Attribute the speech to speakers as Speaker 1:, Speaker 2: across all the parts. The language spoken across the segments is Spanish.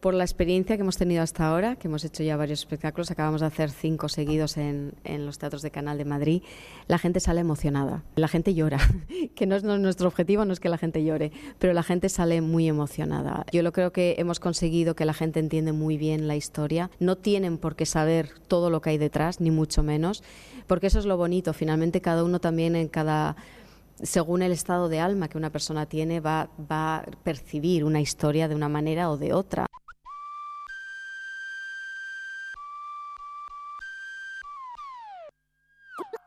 Speaker 1: Por la experiencia que hemos tenido hasta ahora, que hemos hecho ya varios espectáculos, acabamos de hacer cinco seguidos en, los teatros de Canal de Madrid, la gente sale emocionada, la gente llora, que no es, nuestro objetivo, no es que la gente llore, pero la gente sale muy emocionada. Yo lo creo que hemos conseguido que la gente entiende muy bien la historia, no tienen por qué saber todo lo que hay detrás, ni mucho menos, porque eso es lo bonito, finalmente cada uno también en cada según el estado de alma que una persona tiene, va a percibir una historia de una manera o de otra.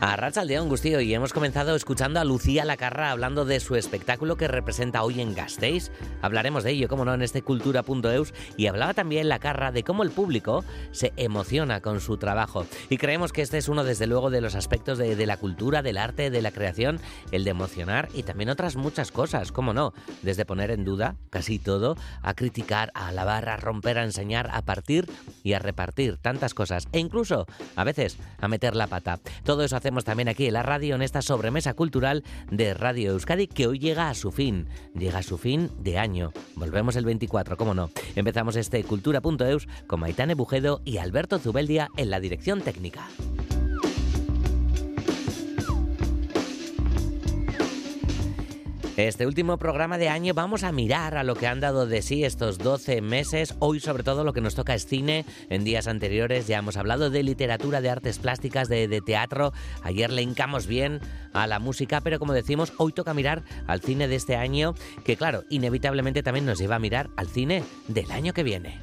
Speaker 2: A Rachaldeón Gustío y hemos comenzado escuchando a Lucía Lacarra hablando de su espectáculo que representa hoy en Gasteiz. Hablaremos de ello, como no, en este cultura.eus y hablaba también Lacarra de cómo el público se emociona con su trabajo. Y creemos que este es uno, desde luego, de los aspectos de, la cultura, del arte, de la creación, el de emocionar y también otras muchas cosas, como no, desde poner en duda casi todo, a criticar, a alabar, a romper, a enseñar, a partir y a repartir tantas cosas e incluso a veces a meter la pata. Todo eso también aquí en la radio en esta sobremesa cultural de Radio Euskadi que hoy llega a su fin, llega a su fin de año. Volvemos el 24, cómo no. Empezamos este cultura.eus con Maitane Bujedo y Alberto Zubeldia en la dirección técnica. Este último programa de año vamos a mirar a lo que han dado de sí estos 12 meses. Hoy sobre todo lo que nos toca es cine. En días anteriores ya hemos hablado de literatura, de artes plásticas, de, teatro. Ayer le hincamos bien a la música, pero como decimos, hoy toca mirar al cine de este año, que claro, inevitablemente también nos lleva a mirar al cine del año que viene.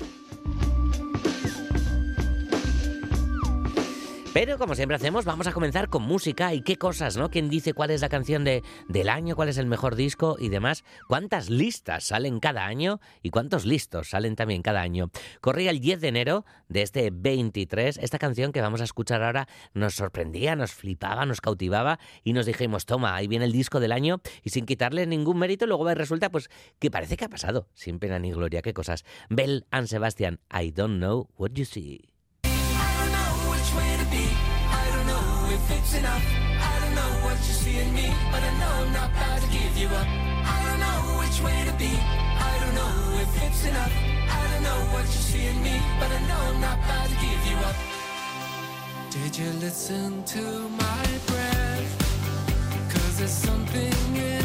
Speaker 2: Pero como siempre hacemos, vamos a comenzar con música y qué cosas, ¿no? ¿Quién dice cuál es la canción de, del año, cuál es el mejor disco y demás? ¿Cuántas listas salen cada año y cuántos listos salen también cada año? Corría el 10 de enero de este 23. Esta canción que vamos a escuchar ahora nos sorprendía, nos flipaba, nos cautivaba y nos dijimos, toma, ahí viene el disco del año y sin quitarle ningún mérito, luego resulta pues que parece que ha pasado, sin pena ni gloria, qué cosas. Bell and Sebastian, I don't know what you see.
Speaker 3: It's enough. I don't know what you see in me, but I know I'm not about to give you up. I don't know which way to be. I don't know if it's enough. I don't know what you see in me, but I know I'm not about to give you up. Did you listen to my breath? Cause there's something in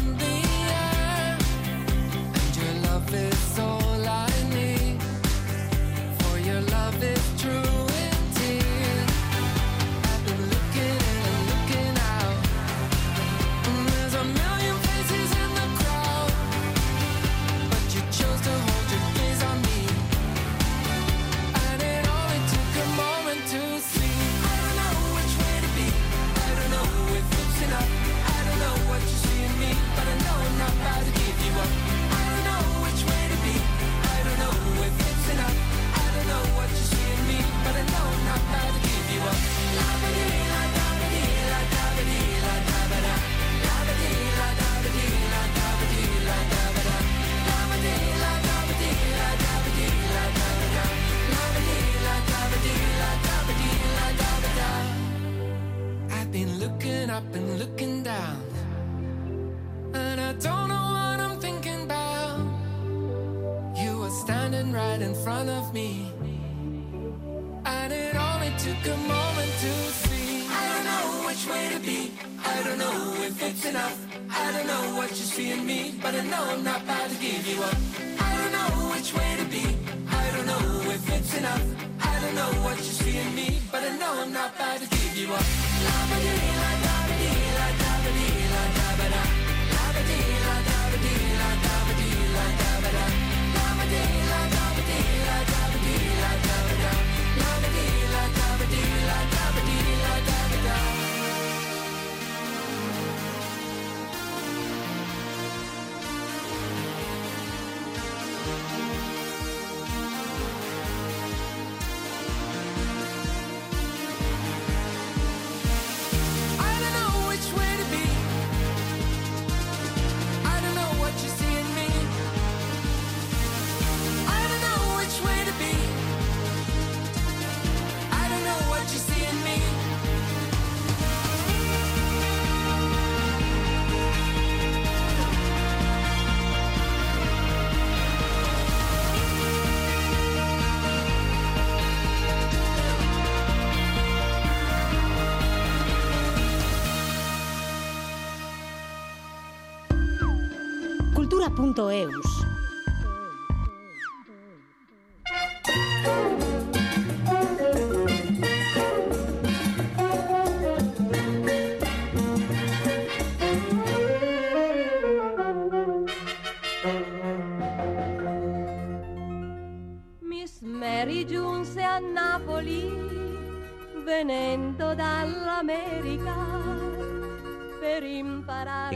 Speaker 4: cultura.eus.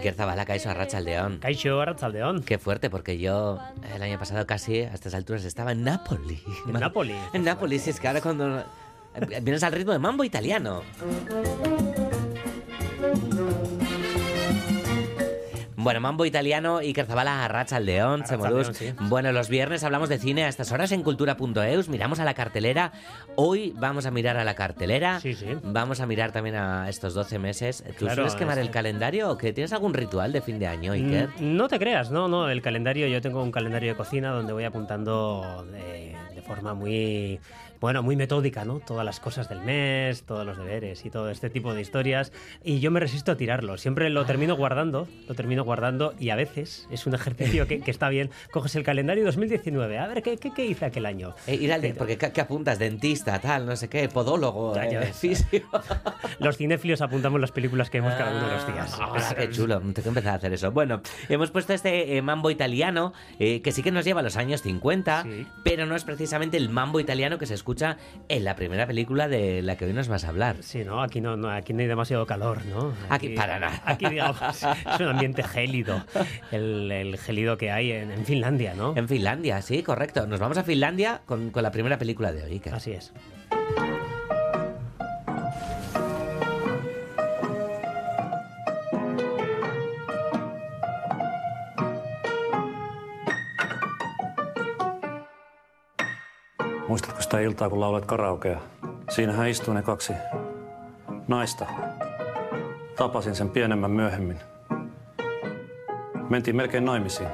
Speaker 2: Iker Zabala, Caixo Arrachaldeón.
Speaker 5: Caixo Arrachaldeón.
Speaker 2: Qué fuerte, porque yo el año pasado casi a estas alturas estaba en Nápoli.
Speaker 5: En Nápoli.
Speaker 2: En Nápoli, si es que ahora cuando vienes al ritmo de mambo italiano. Bueno, mambo italiano y Zabala a León, Semodus.
Speaker 5: Sí.
Speaker 2: Bueno, los viernes hablamos de cine a estas horas en cultura.eus, miramos a la cartelera. Hoy vamos a mirar a la cartelera.
Speaker 5: Sí, sí.
Speaker 2: Vamos a mirar también a estos 12 meses. ¿Tú
Speaker 5: Claro,
Speaker 2: sueles quemar el calendario o que tienes algún ritual de fin de año, Iker?
Speaker 5: Mm, No te creas, no, no. El calendario, yo tengo un calendario de cocina donde voy apuntando de, de forma muy, bueno, muy metódica, ¿no? Todas las cosas del mes, todos los deberes y todo este tipo de historias. Y yo me resisto a tirarlo. Siempre lo termino guardando, lo termino guardando y a veces es un ejercicio que, que está bien. Coges el calendario 2019, a ver, ¿qué, qué, qué hice aquel año?
Speaker 2: Eh, ir al de- porque ¿qué, apuntas? Dentista, tal, no sé qué, podólogo,
Speaker 5: Ya, ya
Speaker 2: eh, fisio.
Speaker 5: Los cinéfilos apuntamos las películas que vemos cada uno de los días.
Speaker 2: Ah, qué chulo, tengo que empezar a hacer eso. Bueno, hemos puesto este eh, mambo italiano eh, que sí que nos lleva a los años 50,
Speaker 5: Sí.
Speaker 2: pero no es precisamente el mambo italiano que se escucha en la primera película de la que hoy nos vas a hablar.
Speaker 5: Sí, ¿no? Aquí no, no, aquí no hay demasiado calor, ¿no?
Speaker 2: Aquí para nada.
Speaker 5: Aquí, digamos, es un ambiente gélido, el, el gélido que hay en, en Finlandia, ¿no?
Speaker 2: En Finlandia, sí, correcto. Nos vamos a Finlandia con, con la primera película de hoy.
Speaker 5: Así es.
Speaker 6: Sitä iltaa, kun laulat karaokea? Siinähän istuu ne kaksi naista. Tapasin sen pienemmän myöhemmin. Mentiin melkein naimisiin.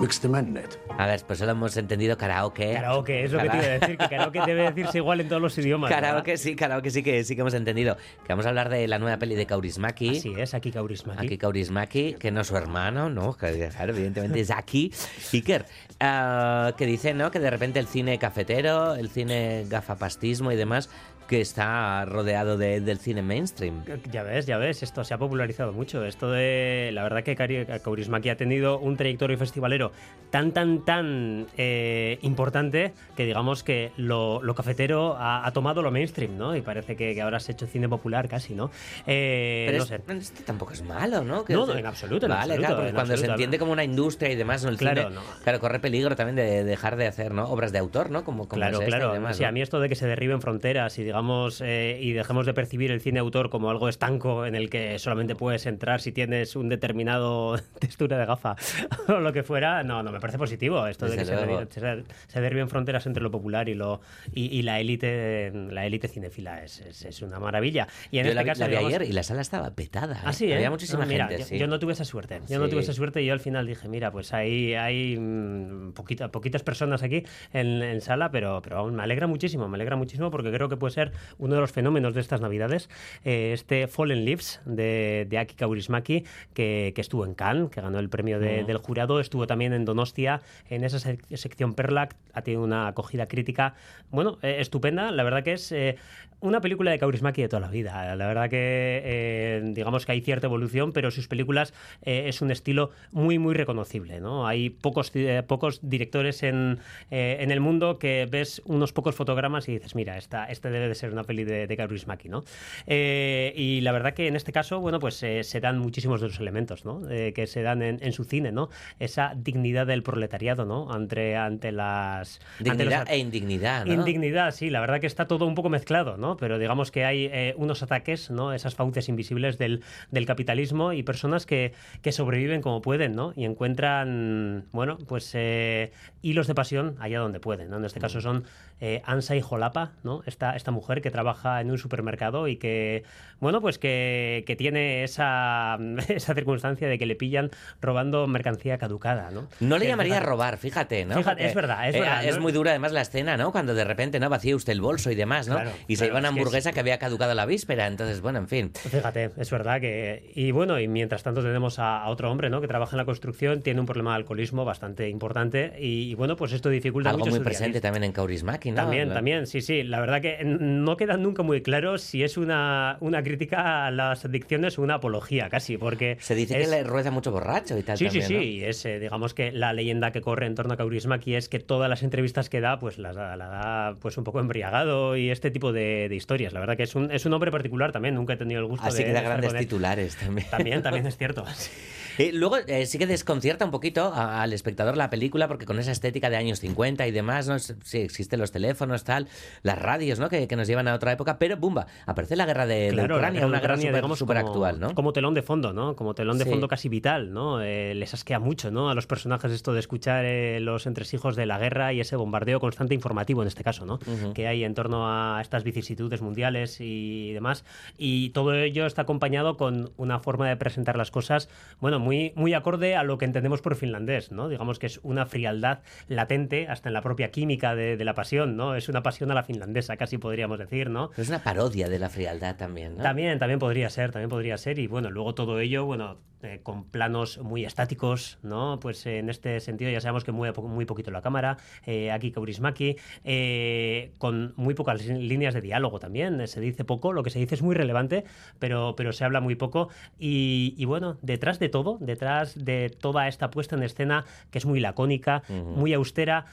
Speaker 7: Miksi te menneet?
Speaker 2: A ver, pues solo hemos entendido karaoke.
Speaker 5: Karaoke, es lo que te iba a decir, que karaoke debe decirse igual en todos los idiomas. ¿verdad?
Speaker 2: Karaoke sí, karaoke sí que sí que hemos entendido. Que vamos a hablar de la nueva peli de Kaurismäki.
Speaker 5: Así es, aquí Kaurismäki.
Speaker 2: Aquí Kaurismäki, que no es su hermano, ¿no? Claro, evidentemente es aquí. Iker, ah, que dice, ¿no? Que de repente el cine cafetero, el cine gafapastismo y demás, que está rodeado de- del cine mainstream.
Speaker 5: Ya ves, ya ves, esto se ha popularizado mucho. Esto de. La verdad que Kari- Kaurismäki ha tenido un trayectorio festivalero tan, tan, tan eh, importante que digamos que lo, lo cafetero ha, ha tomado lo mainstream, ¿no? Y parece que, que ahora se ha hecho cine popular casi, ¿no? Eh,
Speaker 2: Pero
Speaker 5: no
Speaker 2: es- este tampoco es malo, ¿no? Que-
Speaker 5: No, no, en absoluto, en
Speaker 2: vale,
Speaker 5: absoluto,
Speaker 2: claro, porque cuando se entiende como una industria y demás, ¿no? el
Speaker 5: Claro,
Speaker 2: cine,
Speaker 5: no.
Speaker 2: claro, corre peligro también de dejar de hacer, ¿no? Obras de autor, ¿no? Como, como
Speaker 5: Claro,
Speaker 2: es
Speaker 5: claro.
Speaker 2: demás,
Speaker 5: sí,
Speaker 2: ¿no?
Speaker 5: a mí esto de que se derriben fronteras y digamos eh, y dejemos de percibir el cine autor como algo estanco en el que solamente puedes entrar si tienes un determinado textura de gafa o lo que fuera, no, no me parece positivo esto de
Speaker 2: Desde
Speaker 5: que se,
Speaker 2: luego.
Speaker 5: se- se fronteras entre lo popular y lo y, y la élite la élite cinefila es, es, es una maravilla. Y en
Speaker 2: Yo
Speaker 5: este
Speaker 2: la,
Speaker 5: caso
Speaker 2: la vi
Speaker 5: digamos-
Speaker 2: ayer y la sala estaba petada. ¿eh?
Speaker 5: Ah, sí, ¿eh?
Speaker 2: Había muchísima
Speaker 5: No, mira,
Speaker 2: gente,
Speaker 5: yo,
Speaker 2: sí.
Speaker 5: yo no tuve esa suerte. Yo no
Speaker 2: Sí.
Speaker 5: tuve esa suerte y yo al final dije, mira, pues hay, hay mm, poquita- poquitas personas aquí en, en sala, pero, pero aún me alegra muchísimo, me alegra muchísimo porque creo que puede ser uno de los fenómenos de estas navidades. eh, este Fallen Leaves de, de Aki Kaurismäki, que, que estuvo en Cannes, que ganó el premio de- del jurado, estuvo también en Donostia, en esa sec- sección Perlac, ha tenido una acogida crítica, bueno, eh, estupenda. La verdad que es eh, una película de Kaurismäki de toda la vida. La verdad que eh, digamos que hay cierta evolución, pero sus películas eh, es un estilo muy, muy reconocible. ¿no? Hay pocos, eh, pocos directores en, eh, en el mundo que ves unos pocos fotogramas y dices, mira, esta, este debe de ser una peli de, de Kaurismäki, ¿no? Y la verdad que en este caso, bueno, pues se dan muchísimos de los elementos, ¿no? Que se dan en, en su cine, ¿no? Esa dignidad del proletariado, ¿no? Ante, ante las... ante los
Speaker 2: Dignidad e indignidad, ¿no?
Speaker 5: Indignidad, sí, la verdad que está todo un poco mezclado, ¿no? Pero digamos que hay eh, unos ataques, ¿no? Esas fauces invisibles del, del capitalismo y personas que, que sobreviven como pueden, ¿no? Y encuentran, bueno, pues eh, hilos de pasión allá donde pueden, ¿no? En este caso son eh, Ansa y Jolapa, ¿no? Esta, esta mujer que trabaja en un supermercado y que, bueno, pues que, que tiene esa, esa circunstancia de que le pillan robando mercancía caducada, ¿no?
Speaker 2: No le llamaría robar, fíjate, ¿no?
Speaker 5: Fíjate,
Speaker 2: Porque,
Speaker 5: es verdad, es
Speaker 2: eh, es muy dura además la escena, ¿no? Cuando de repente, ¿no? Vacía usted el bolso y demás, ¿no?
Speaker 5: Claro,
Speaker 2: y se
Speaker 5: claro,
Speaker 2: lleva una
Speaker 5: es que es-
Speaker 2: hamburguesa que había caducado la víspera. Entonces, bueno, en fin.
Speaker 5: Fíjate, es verdad que... Y bueno, y mientras tanto tenemos a, a otro hombre, ¿no? Que trabaja en la construcción, tiene un problema de alcoholismo bastante importante y, y bueno, pues esto dificulta
Speaker 2: Algo
Speaker 5: mucho
Speaker 2: muy presente también en Kaurismäki,
Speaker 5: También, también, sí, sí. La verdad que no queda nunca muy claro si es una, una crítica a las adicciones o una apología, casi, porque...
Speaker 2: Se dice
Speaker 5: es-
Speaker 2: que le rueda mucho borracho y tal
Speaker 5: Sí,
Speaker 2: también,
Speaker 5: sí,
Speaker 2: ¿no?
Speaker 5: sí. Es, eh, digamos que la leyenda que corre en torno a Kaurismäki es que todas las entrevistas que da, pues las da, la da pues un poco embriagado y este tipo de, de historias. La verdad que es un, es un hombre particular también. Nunca he tenido el gusto
Speaker 2: Así
Speaker 5: de
Speaker 2: que da grandes titulares también.
Speaker 5: También, también es cierto.
Speaker 2: Eh, luego eh, sí que desconcierta un poquito a- al espectador la película porque con esa estética de años 50 y demás, ¿no? Sí, existen los teléfonos, tal, las radios, ¿no? Que, que nos llevan a otra época, pero ¡bumba! Aparece la guerra de, de
Speaker 5: Claro, la
Speaker 2: Ucrania,
Speaker 5: guerra de
Speaker 2: una guerra
Speaker 5: digamos,
Speaker 2: súper
Speaker 5: como-
Speaker 2: actual, ¿no?
Speaker 5: Como telón de fondo, ¿no? Como telón de
Speaker 2: Sí.
Speaker 5: fondo casi vital, ¿no? Eh, les asquea mucho, ¿no? A los personajes esto de escuchar eh, los entresijos de la guerra y ese bombardeo constante informativo en este caso, ¿no? Que hay en torno a estas vicisitudes mundiales y demás. Y todo ello está acompañado con una forma de presentar las cosas, bueno, muy, muy acorde a lo que entendemos por finlandés, ¿no? Digamos que es una frialdad latente hasta en la propia química de, de la pasión, ¿no? Es una pasión a la finlandesa, casi podríamos decir, ¿no?
Speaker 2: Pero es una parodia de la frialdad también, ¿no?
Speaker 5: También, también podría ser, también podría ser. Y bueno, luego todo ello, bueno, eh, con planos muy estáticos, ¿no? Pues eh, en este sentido ya sabemos que mueve po- muy poquito la cámara. Eh, aquí Kaurismäki, eh, con muy pocas líneas de diálogo también. eh, se dice poco, lo que se dice es muy relevante, pero, pero se habla muy poco. Y, y bueno, detrás de todo, detrás de toda esta puesta en escena, que es muy lacónica, muy austera,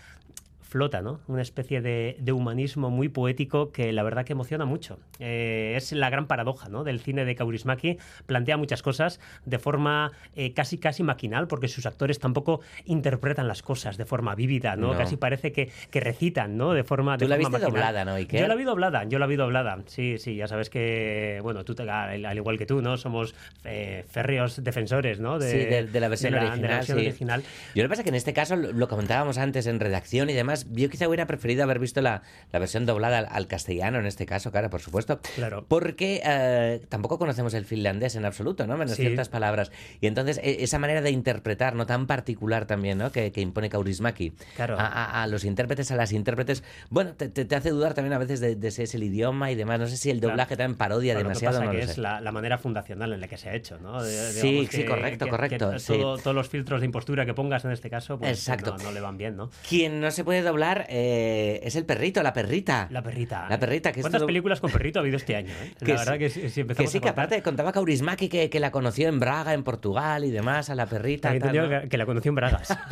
Speaker 5: flota, ¿no? Una especie de, de humanismo muy poético que la verdad que emociona mucho. Eh, es la gran paradoja, ¿no? Del cine de Kaurismäki. Plantea muchas cosas de forma eh, casi casi maquinal, porque sus actores tampoco interpretan las cosas de forma vívida, ¿no?
Speaker 2: No.
Speaker 5: Casi parece que, que recitan, ¿no? De forma
Speaker 2: Tú
Speaker 5: de
Speaker 2: la
Speaker 5: forma
Speaker 2: viste
Speaker 5: maquinal.
Speaker 2: doblada, ¿no, Iker?
Speaker 5: Yo la vi doblada, yo la vi doblada. Sí, sí, ya sabes que, bueno, tú te- al, al igual que tú, ¿no? Somos eh, férreos defensores, ¿no?
Speaker 2: sí, de, de la versión
Speaker 5: de la- de
Speaker 2: original.
Speaker 5: la versión
Speaker 2: sí.
Speaker 5: original.
Speaker 2: Yo lo que pasa es que en este caso, lo comentábamos antes en redacción y demás, yo quizá hubiera preferido haber visto la, la versión doblada al, al castellano en este caso, claro, por supuesto.
Speaker 5: Claro.
Speaker 2: Porque eh, tampoco conocemos el finlandés en absoluto, ¿no? Menos
Speaker 5: Sí.
Speaker 2: ciertas palabras. Y entonces e- esa manera de interpretar, ¿no? Tan particular también, ¿no? Que, que impone Kaurismäki
Speaker 5: Claro.
Speaker 2: a, a- a los intérpretes, a las intérpretes, bueno, te, te- te hace dudar también a veces de, de si es el idioma y demás. No sé si el
Speaker 5: Claro.
Speaker 2: doblaje también parodia
Speaker 5: Bueno, lo que
Speaker 2: demasiado,
Speaker 5: pasa
Speaker 2: no
Speaker 5: que
Speaker 2: lo
Speaker 5: es la, la manera fundacional en la que se ha hecho, ¿no? De-
Speaker 2: Sí, sí, correcto, correcto,
Speaker 5: que
Speaker 2: sí.
Speaker 5: todo- Todos los filtros de impostura que pongas en este caso, pues
Speaker 2: Exacto.
Speaker 5: No, no le van bien, ¿no?
Speaker 2: Quien no se puede doblar eh, es el perrito, la perrita.
Speaker 5: La perrita.
Speaker 2: La perrita, que
Speaker 5: ¿Cuántas películas con perrito ha habido este año? eh?
Speaker 2: Que
Speaker 5: la verdad
Speaker 2: sí,
Speaker 5: que si, si
Speaker 2: Que sí,
Speaker 5: a
Speaker 2: que aparte contaba Kaurismäki que, que la conoció en Braga, en Portugal y demás, a la perrita.
Speaker 5: También
Speaker 2: tal,
Speaker 5: entendido
Speaker 2: ¿no?
Speaker 5: que, que la conoció en Bragas.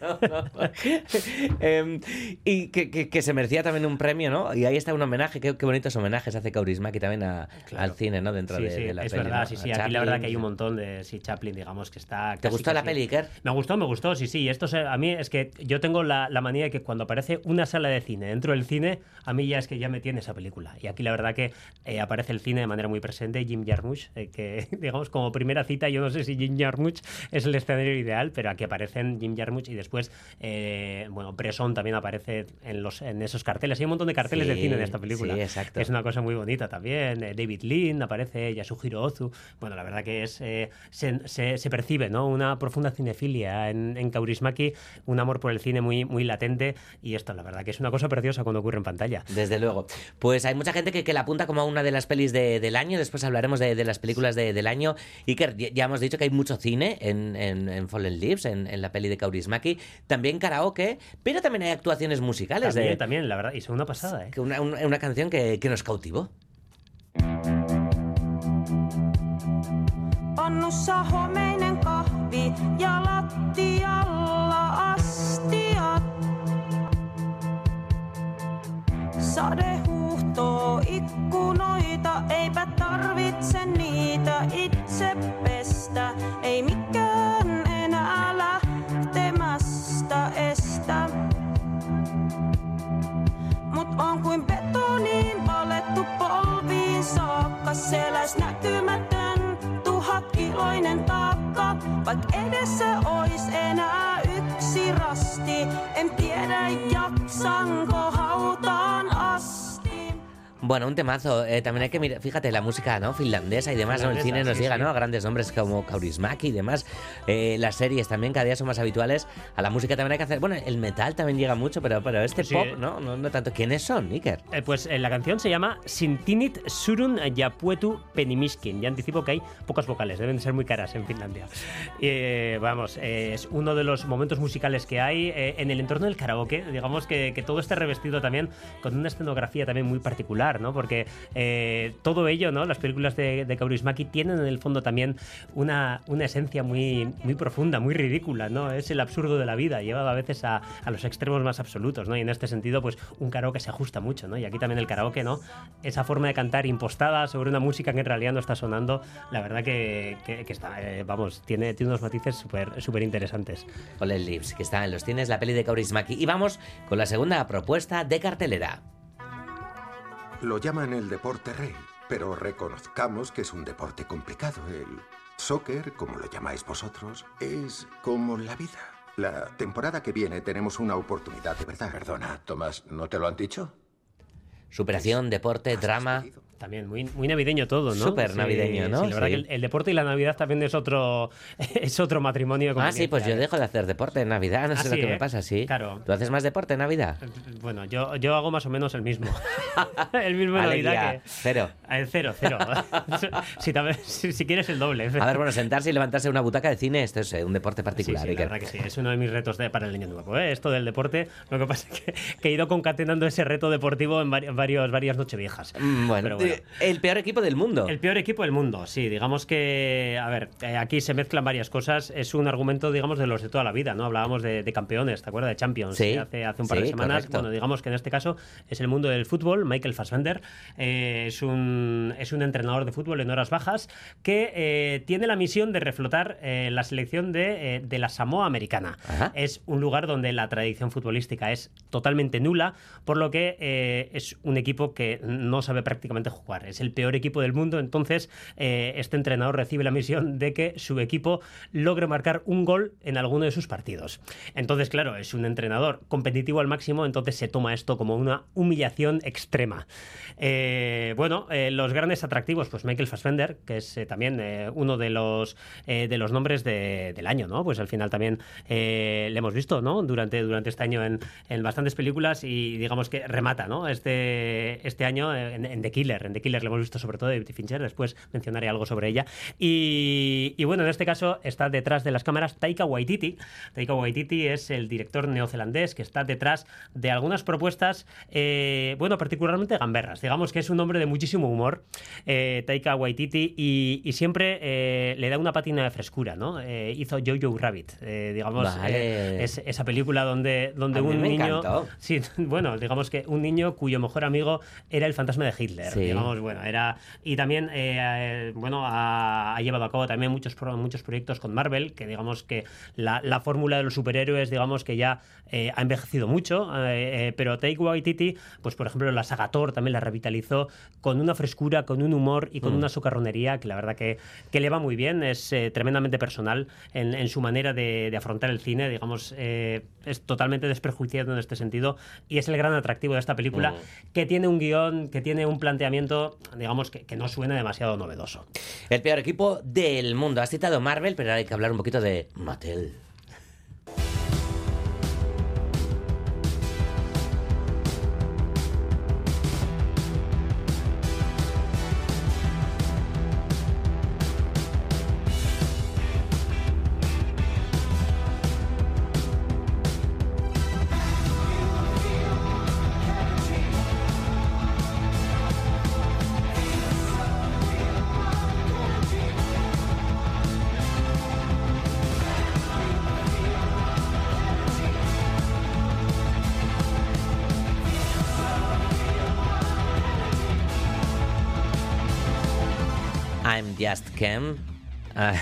Speaker 2: No, no. Em, y que, se merecía también un premio, ¿no? Y ahí está un homenaje, qué, qué bonitos homenajes hace Kaurismäki también a-
Speaker 5: Claro.
Speaker 2: al cine, ¿no? Dentro
Speaker 5: sí,
Speaker 2: de,
Speaker 5: sí,
Speaker 2: de la
Speaker 5: es
Speaker 2: peli,
Speaker 5: verdad, sí, sí. Aquí la verdad que hay un montón de. Sí, Chaplin, digamos, que está.
Speaker 2: ¿Te
Speaker 5: casi,
Speaker 2: gustó la peli, Iker?
Speaker 5: Me gustó, me gustó, sí, sí. Esto se- a mí es que yo tengo la, la manía de que cuando aparece una sala de cine dentro del cine, a mí ya es que ya me tiene esa película. Y aquí la verdad que eh, aparece el cine de manera muy presente, Jim Jarmusch, eh, que digamos como primera cita, yo no sé si Jim Jarmusch es el escenario ideal, pero aquí aparecen Jim Jarmusch y después, eh, bueno, Bresson también aparece en, los, en esos carteles. Hay un montón de carteles de
Speaker 2: Sí,
Speaker 5: cine en esta película.
Speaker 2: sí, exacto.
Speaker 5: Es una cosa muy bonita también. Eh, David Lean aparece, Yasuhiro Ozu. Bueno, la verdad que es eh, se, se- se percibe ¿no? una profunda cinefilia en, en Kaurismäki, un amor por el cine muy, muy latente y esto la verdad que es una cosa preciosa cuando ocurre en pantalla.
Speaker 2: Desde luego. Pues hay mucha gente que, que la apunta como una de las pelis de- del año. Después hablaremos de, de las películas de- del año. Iker, ya- ya hemos dicho que hay mucho cine en, en- en Fallen Leaves, en, en la peli de Kaurismäki. También karaoke, pero también hay actuaciones musicales.
Speaker 5: También,
Speaker 2: de,
Speaker 5: también, la verdad, y son una pasada, ¿eh?
Speaker 2: que Una, una- una canción que, que nos cautivó.
Speaker 8: Pannussa homeinen kahvi ja lattialla astiat. Sade huuhtoo ikkunoita, eipä tarvitse niitä itse pestä. Ei mikään enää lähtemästä estä. Mut on kuin betoniin valettu polviin saakka. Seläs näkymätön tuhatkiloinen taakka. Vaik edessä ois enää yksi rasti. En tiedä jaksanko hautaan asti.
Speaker 2: Bueno, un temazo. Eh, también hay que mirar, fíjate, la música ¿no? finlandesa y demás, ¿no? el cine nos
Speaker 5: sí,
Speaker 2: llega
Speaker 5: sí.
Speaker 2: ¿no? a grandes nombres como Kaurismäki y demás. Eh, las series también cada día son más habituales. A la música también hay que hacer. Bueno, el metal también llega mucho, pero, pero este
Speaker 5: Sí.
Speaker 2: pop, ¿no? ¿no? No tanto. ¿Quiénes son, Iker?
Speaker 5: Eh, pues la canción se llama Sintinit Surun Japuetu Penimiskin. Ya anticipo que hay pocas vocales, deben ser muy caras en Finlandia. Vamos, es uno de los momentos musicales que hay en el entorno del karaoke. Digamos que, que todo esté revestido también con una escenografía también muy particular, ¿no? Porque eh, todo ello, ¿no? Las películas de, de tienen en el fondo también una, una esencia muy, muy profunda, muy ridícula, ¿no? Es el absurdo de la vida, llevado a veces a, a los extremos más absolutos, ¿no? Y en este sentido, pues un karaoke se ajusta mucho, ¿no? Y aquí también el karaoke, ¿no? Esa forma de cantar impostada sobre una música que en realidad no está sonando, la verdad que, que- está, eh, vamos, tiene, tiene unos matices súper súper interesantes.
Speaker 2: Ole Lips, que está en los cines, la peli de Kaurismäki. Y vamos con la segunda propuesta de cartelera.
Speaker 9: Lo llaman el deporte rey, pero reconozcamos que es un deporte complicado. El soccer, como lo llamáis vosotros, es como la vida. La temporada que viene tenemos una oportunidad de verdad.
Speaker 7: Perdona, Tomás, ¿no te lo han dicho?
Speaker 2: Superación, deporte, drama.
Speaker 5: También muy, muy navideño todo, ¿no?
Speaker 2: Súper navideño, ¿no?
Speaker 5: Sí, la verdad
Speaker 2: Sí.
Speaker 5: que el, el deporte y la Navidad también es otro, es otro matrimonio.
Speaker 2: Ah, sí, pues yo
Speaker 5: ¿eh?
Speaker 2: dejo de hacer deporte en Navidad, no
Speaker 5: Ah,
Speaker 2: sé lo
Speaker 5: sí,
Speaker 2: que me
Speaker 5: ¿eh?
Speaker 2: pasa, sí.
Speaker 5: Claro.
Speaker 2: ¿Tú haces más deporte en Navidad?
Speaker 5: Bueno, yo, yo hago más o menos el mismo. el mismo en Navidad que...
Speaker 2: cero.
Speaker 5: Eh, Cero, cero. si, también- si- si quieres el doble.
Speaker 2: A ver, bueno, sentarse y levantarse de una butaca de cine, esto es eh, un deporte
Speaker 5: Sí,
Speaker 2: particular.
Speaker 5: sí, la verdad que sí, es uno de mis retos de- para el año nuevo. ¿eh? Esto del deporte, lo que pasa es que, que he ido concatenando ese reto deportivo en vari- varios, varias nocheviejas.
Speaker 2: Mm, Bueno,
Speaker 5: Pero bueno.
Speaker 2: El peor equipo del mundo.
Speaker 5: El peor equipo del mundo, sí. Digamos que, a ver, eh, aquí se mezclan varias cosas. Es un argumento, digamos, de los de toda la vida, ¿no? Hablábamos de, de campeones, ¿te acuerdas? De Champions,
Speaker 2: Sí,
Speaker 5: hace, hace un par de
Speaker 2: sí,
Speaker 5: semanas.
Speaker 2: correcto.
Speaker 5: Bueno, digamos que en este caso es el mundo del fútbol. Michael Fassbender eh, es, un, es un entrenador de fútbol en horas bajas que eh, tiene la misión de reflotar eh, la selección de, eh, de la Samoa americana.
Speaker 2: Ajá.
Speaker 5: Es un lugar donde la tradición futbolística es totalmente nula, por lo que eh, es un equipo que no sabe prácticamente jugar. Es el peor equipo del mundo, entonces eh, este entrenador recibe la misión de que su equipo logre marcar un gol en alguno de sus partidos. Entonces, claro, es un entrenador competitivo al máximo, entonces se toma esto como una humillación extrema. Eh, bueno, eh, los grandes atractivos, pues Michael Fassbender, que es también uno de los, de los nombres de- del año, ¿no? Pues al final también le hemos visto, ¿no? Durante, durante este año en, en bastantes películas y digamos que remata, ¿no? Este, este año en The Killer. En The Killer le hemos visto sobre todo de David Fincher, después mencionaré algo sobre ella. Y, y bueno, en este caso está detrás de las cámaras Taika Waititi. Taika Waititi es el director neozelandés que está detrás de algunas propuestas, eh, bueno, particularmente gamberras. Digamos que es un hombre de muchísimo humor, eh, Taika Waititi, y, y siempre eh, le da una patina de frescura, ¿no? Hizo Jojo Rabbit, digamos,
Speaker 2: Vale.
Speaker 5: es- esa película donde, donde
Speaker 2: A
Speaker 5: un niño... Sí, bueno, digamos que un niño cuyo mejor amigo era el fantasma de Hitler,
Speaker 2: Sí.
Speaker 5: Digamos, bueno, era... Y también, eh, eh, bueno, ha, ha llevado a cabo también muchos, muchos proyectos con Marvel, que digamos que la, la fórmula de los superhéroes, digamos que ya eh, ha envejecido mucho, eh, eh, pero Taika Waititi, pues por ejemplo, la saga Thor también la revitalizó con una frescura, con un humor y con
Speaker 2: Mm.
Speaker 5: una socarronería que la verdad que, que le va muy bien, es eh, tremendamente personal en, en su manera de, de afrontar el cine, digamos, es totalmente desprejuiciado en este sentido y es el gran atractivo de esta película,
Speaker 2: Mm.
Speaker 5: que tiene un guion, que tiene un planteamiento, digamos, que, no suena demasiado novedoso.
Speaker 2: El peor equipo del mundo. Has citado Marvel, pero hay que hablar un poquito de Mattel. Just Ken. Ah,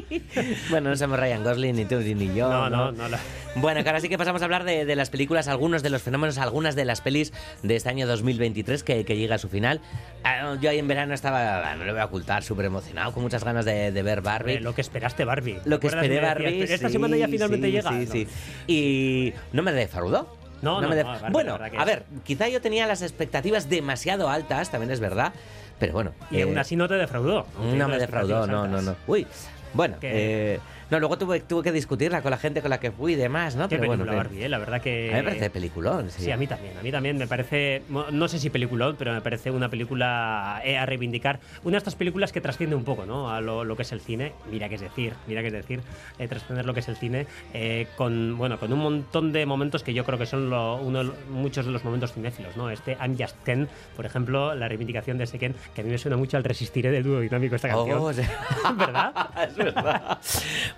Speaker 2: bueno, no somos Ryan Gosling, ni tú ni yo.
Speaker 5: No, no, no. la-
Speaker 2: Bueno, que ahora sí que pasamos a hablar de, de las películas, algunos de los fenómenos, algunas de las pelis de este año 2023 que, que llega a su final. Ah, Yo ahí en verano estaba, ah, no lo voy a ocultar, súper emocionado, con muchas ganas de, de ver Barbie.
Speaker 5: Eh, lo que esperaste Barbie.
Speaker 2: Lo que esperé
Speaker 5: Me
Speaker 2: Barbie.
Speaker 5: "Esta
Speaker 2: sí,
Speaker 5: semana ya finalmente
Speaker 2: sí,
Speaker 5: llega.
Speaker 2: Sí,
Speaker 5: No.
Speaker 2: sí. Y no me defraudó.
Speaker 5: No, no,
Speaker 2: me
Speaker 5: no,
Speaker 2: def-
Speaker 5: Barbie,
Speaker 2: bueno, a ver, quizá yo tenía las expectativas demasiado altas, también es verdad, pero bueno.
Speaker 5: Y
Speaker 2: eh,
Speaker 5: aún así no te defraudó.
Speaker 2: No me defraudó, no, no, no. Uy, bueno, eh, no, luego tuve, tuve que discutirla con la gente con la que fui y demás, ¿no?
Speaker 5: Qué
Speaker 2: pero bueno,
Speaker 5: película
Speaker 2: que-
Speaker 5: Barbie, eh, la verdad que...
Speaker 2: a mí me parece peliculón, sí.
Speaker 5: Sí, a mí también. A mí también me parece, no sé si peliculón, pero me parece una película eh, a reivindicar. Una de estas películas que trasciende un poco ¿no? a lo, lo que es el cine. Mira qué es decir, mira qué es decir, eh, trascender lo que es el cine. eh, con, bueno, con un montón de momentos que yo creo que son lo- uno, muchos de los momentos cinéfilos. ¿no? Este I'm Just Ken, por ejemplo, la reivindicación de ese Ken, que a mí me suena mucho al Resistiré del dúo dinámico esta canción.
Speaker 2: Oh.
Speaker 5: ¿Verdad?
Speaker 2: es verdad.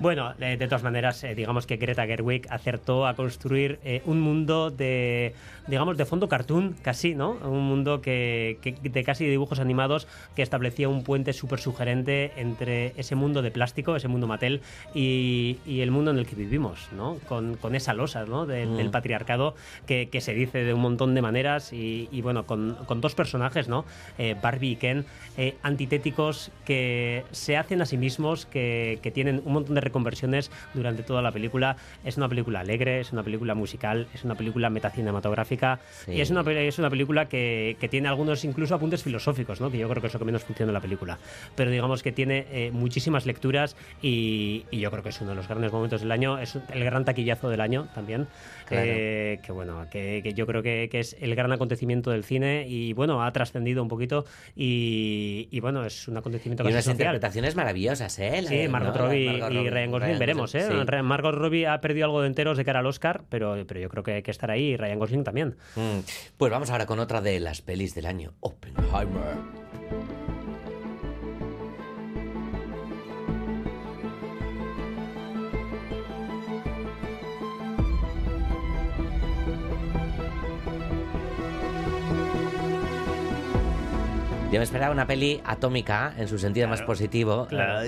Speaker 5: Bueno, de, de todas maneras, eh, digamos que Greta Gerwig acertó a construir eh, un mundo de, digamos, de fondo cartoon, casi, ¿no? Un mundo que, que- de casi dibujos animados que establecía un puente súper sugerente entre ese mundo de plástico, ese mundo Mattel, y, y el mundo en el que vivimos, ¿no? Con, con esa losa, ¿no? Del,
Speaker 2: Mm.
Speaker 5: del patriarcado que, que se dice de un montón de maneras y, y, bueno, con, con dos personajes, ¿no? Eh, Barbie y Ken, eh, antitéticos que se hacen a sí mismos, que, que tienen un montón de reconversiones durante toda la película. Es una película alegre, es una película musical, es una película metacinematográfica
Speaker 2: Sí.
Speaker 5: y es una, es una película que, que tiene algunos incluso apuntes filosóficos, ¿no? Que yo creo que es lo que menos funciona en la película. Pero digamos que tiene eh, muchísimas lecturas y, y yo creo que es uno de los grandes momentos del año, es el gran taquillazo del año también.
Speaker 2: Claro.
Speaker 5: Eh, que bueno, que, que yo creo que, que es el gran acontecimiento del cine y bueno, ha trascendido un poquito y, y, bueno, es un acontecimiento
Speaker 2: Y unas
Speaker 5: social.
Speaker 2: interpretaciones maravillosas, ¿eh? La
Speaker 5: Sí, Margot
Speaker 2: ¿no?
Speaker 5: Robbie
Speaker 2: Margot
Speaker 5: y
Speaker 2: Robbie,
Speaker 5: Ryan Gosling,
Speaker 2: Ryan
Speaker 5: veremos, ¿eh?
Speaker 2: Sí.
Speaker 5: Margot Robbie ha perdido algo de enteros de cara al Oscar, pero, pero yo creo que hay que estar ahí y Ryan Gosling también.
Speaker 2: Mm, Pues vamos ahora con otra de las pelis del año, Oppenheimer. Yo me esperaba una peli atómica en su sentido más positivo.
Speaker 5: claro.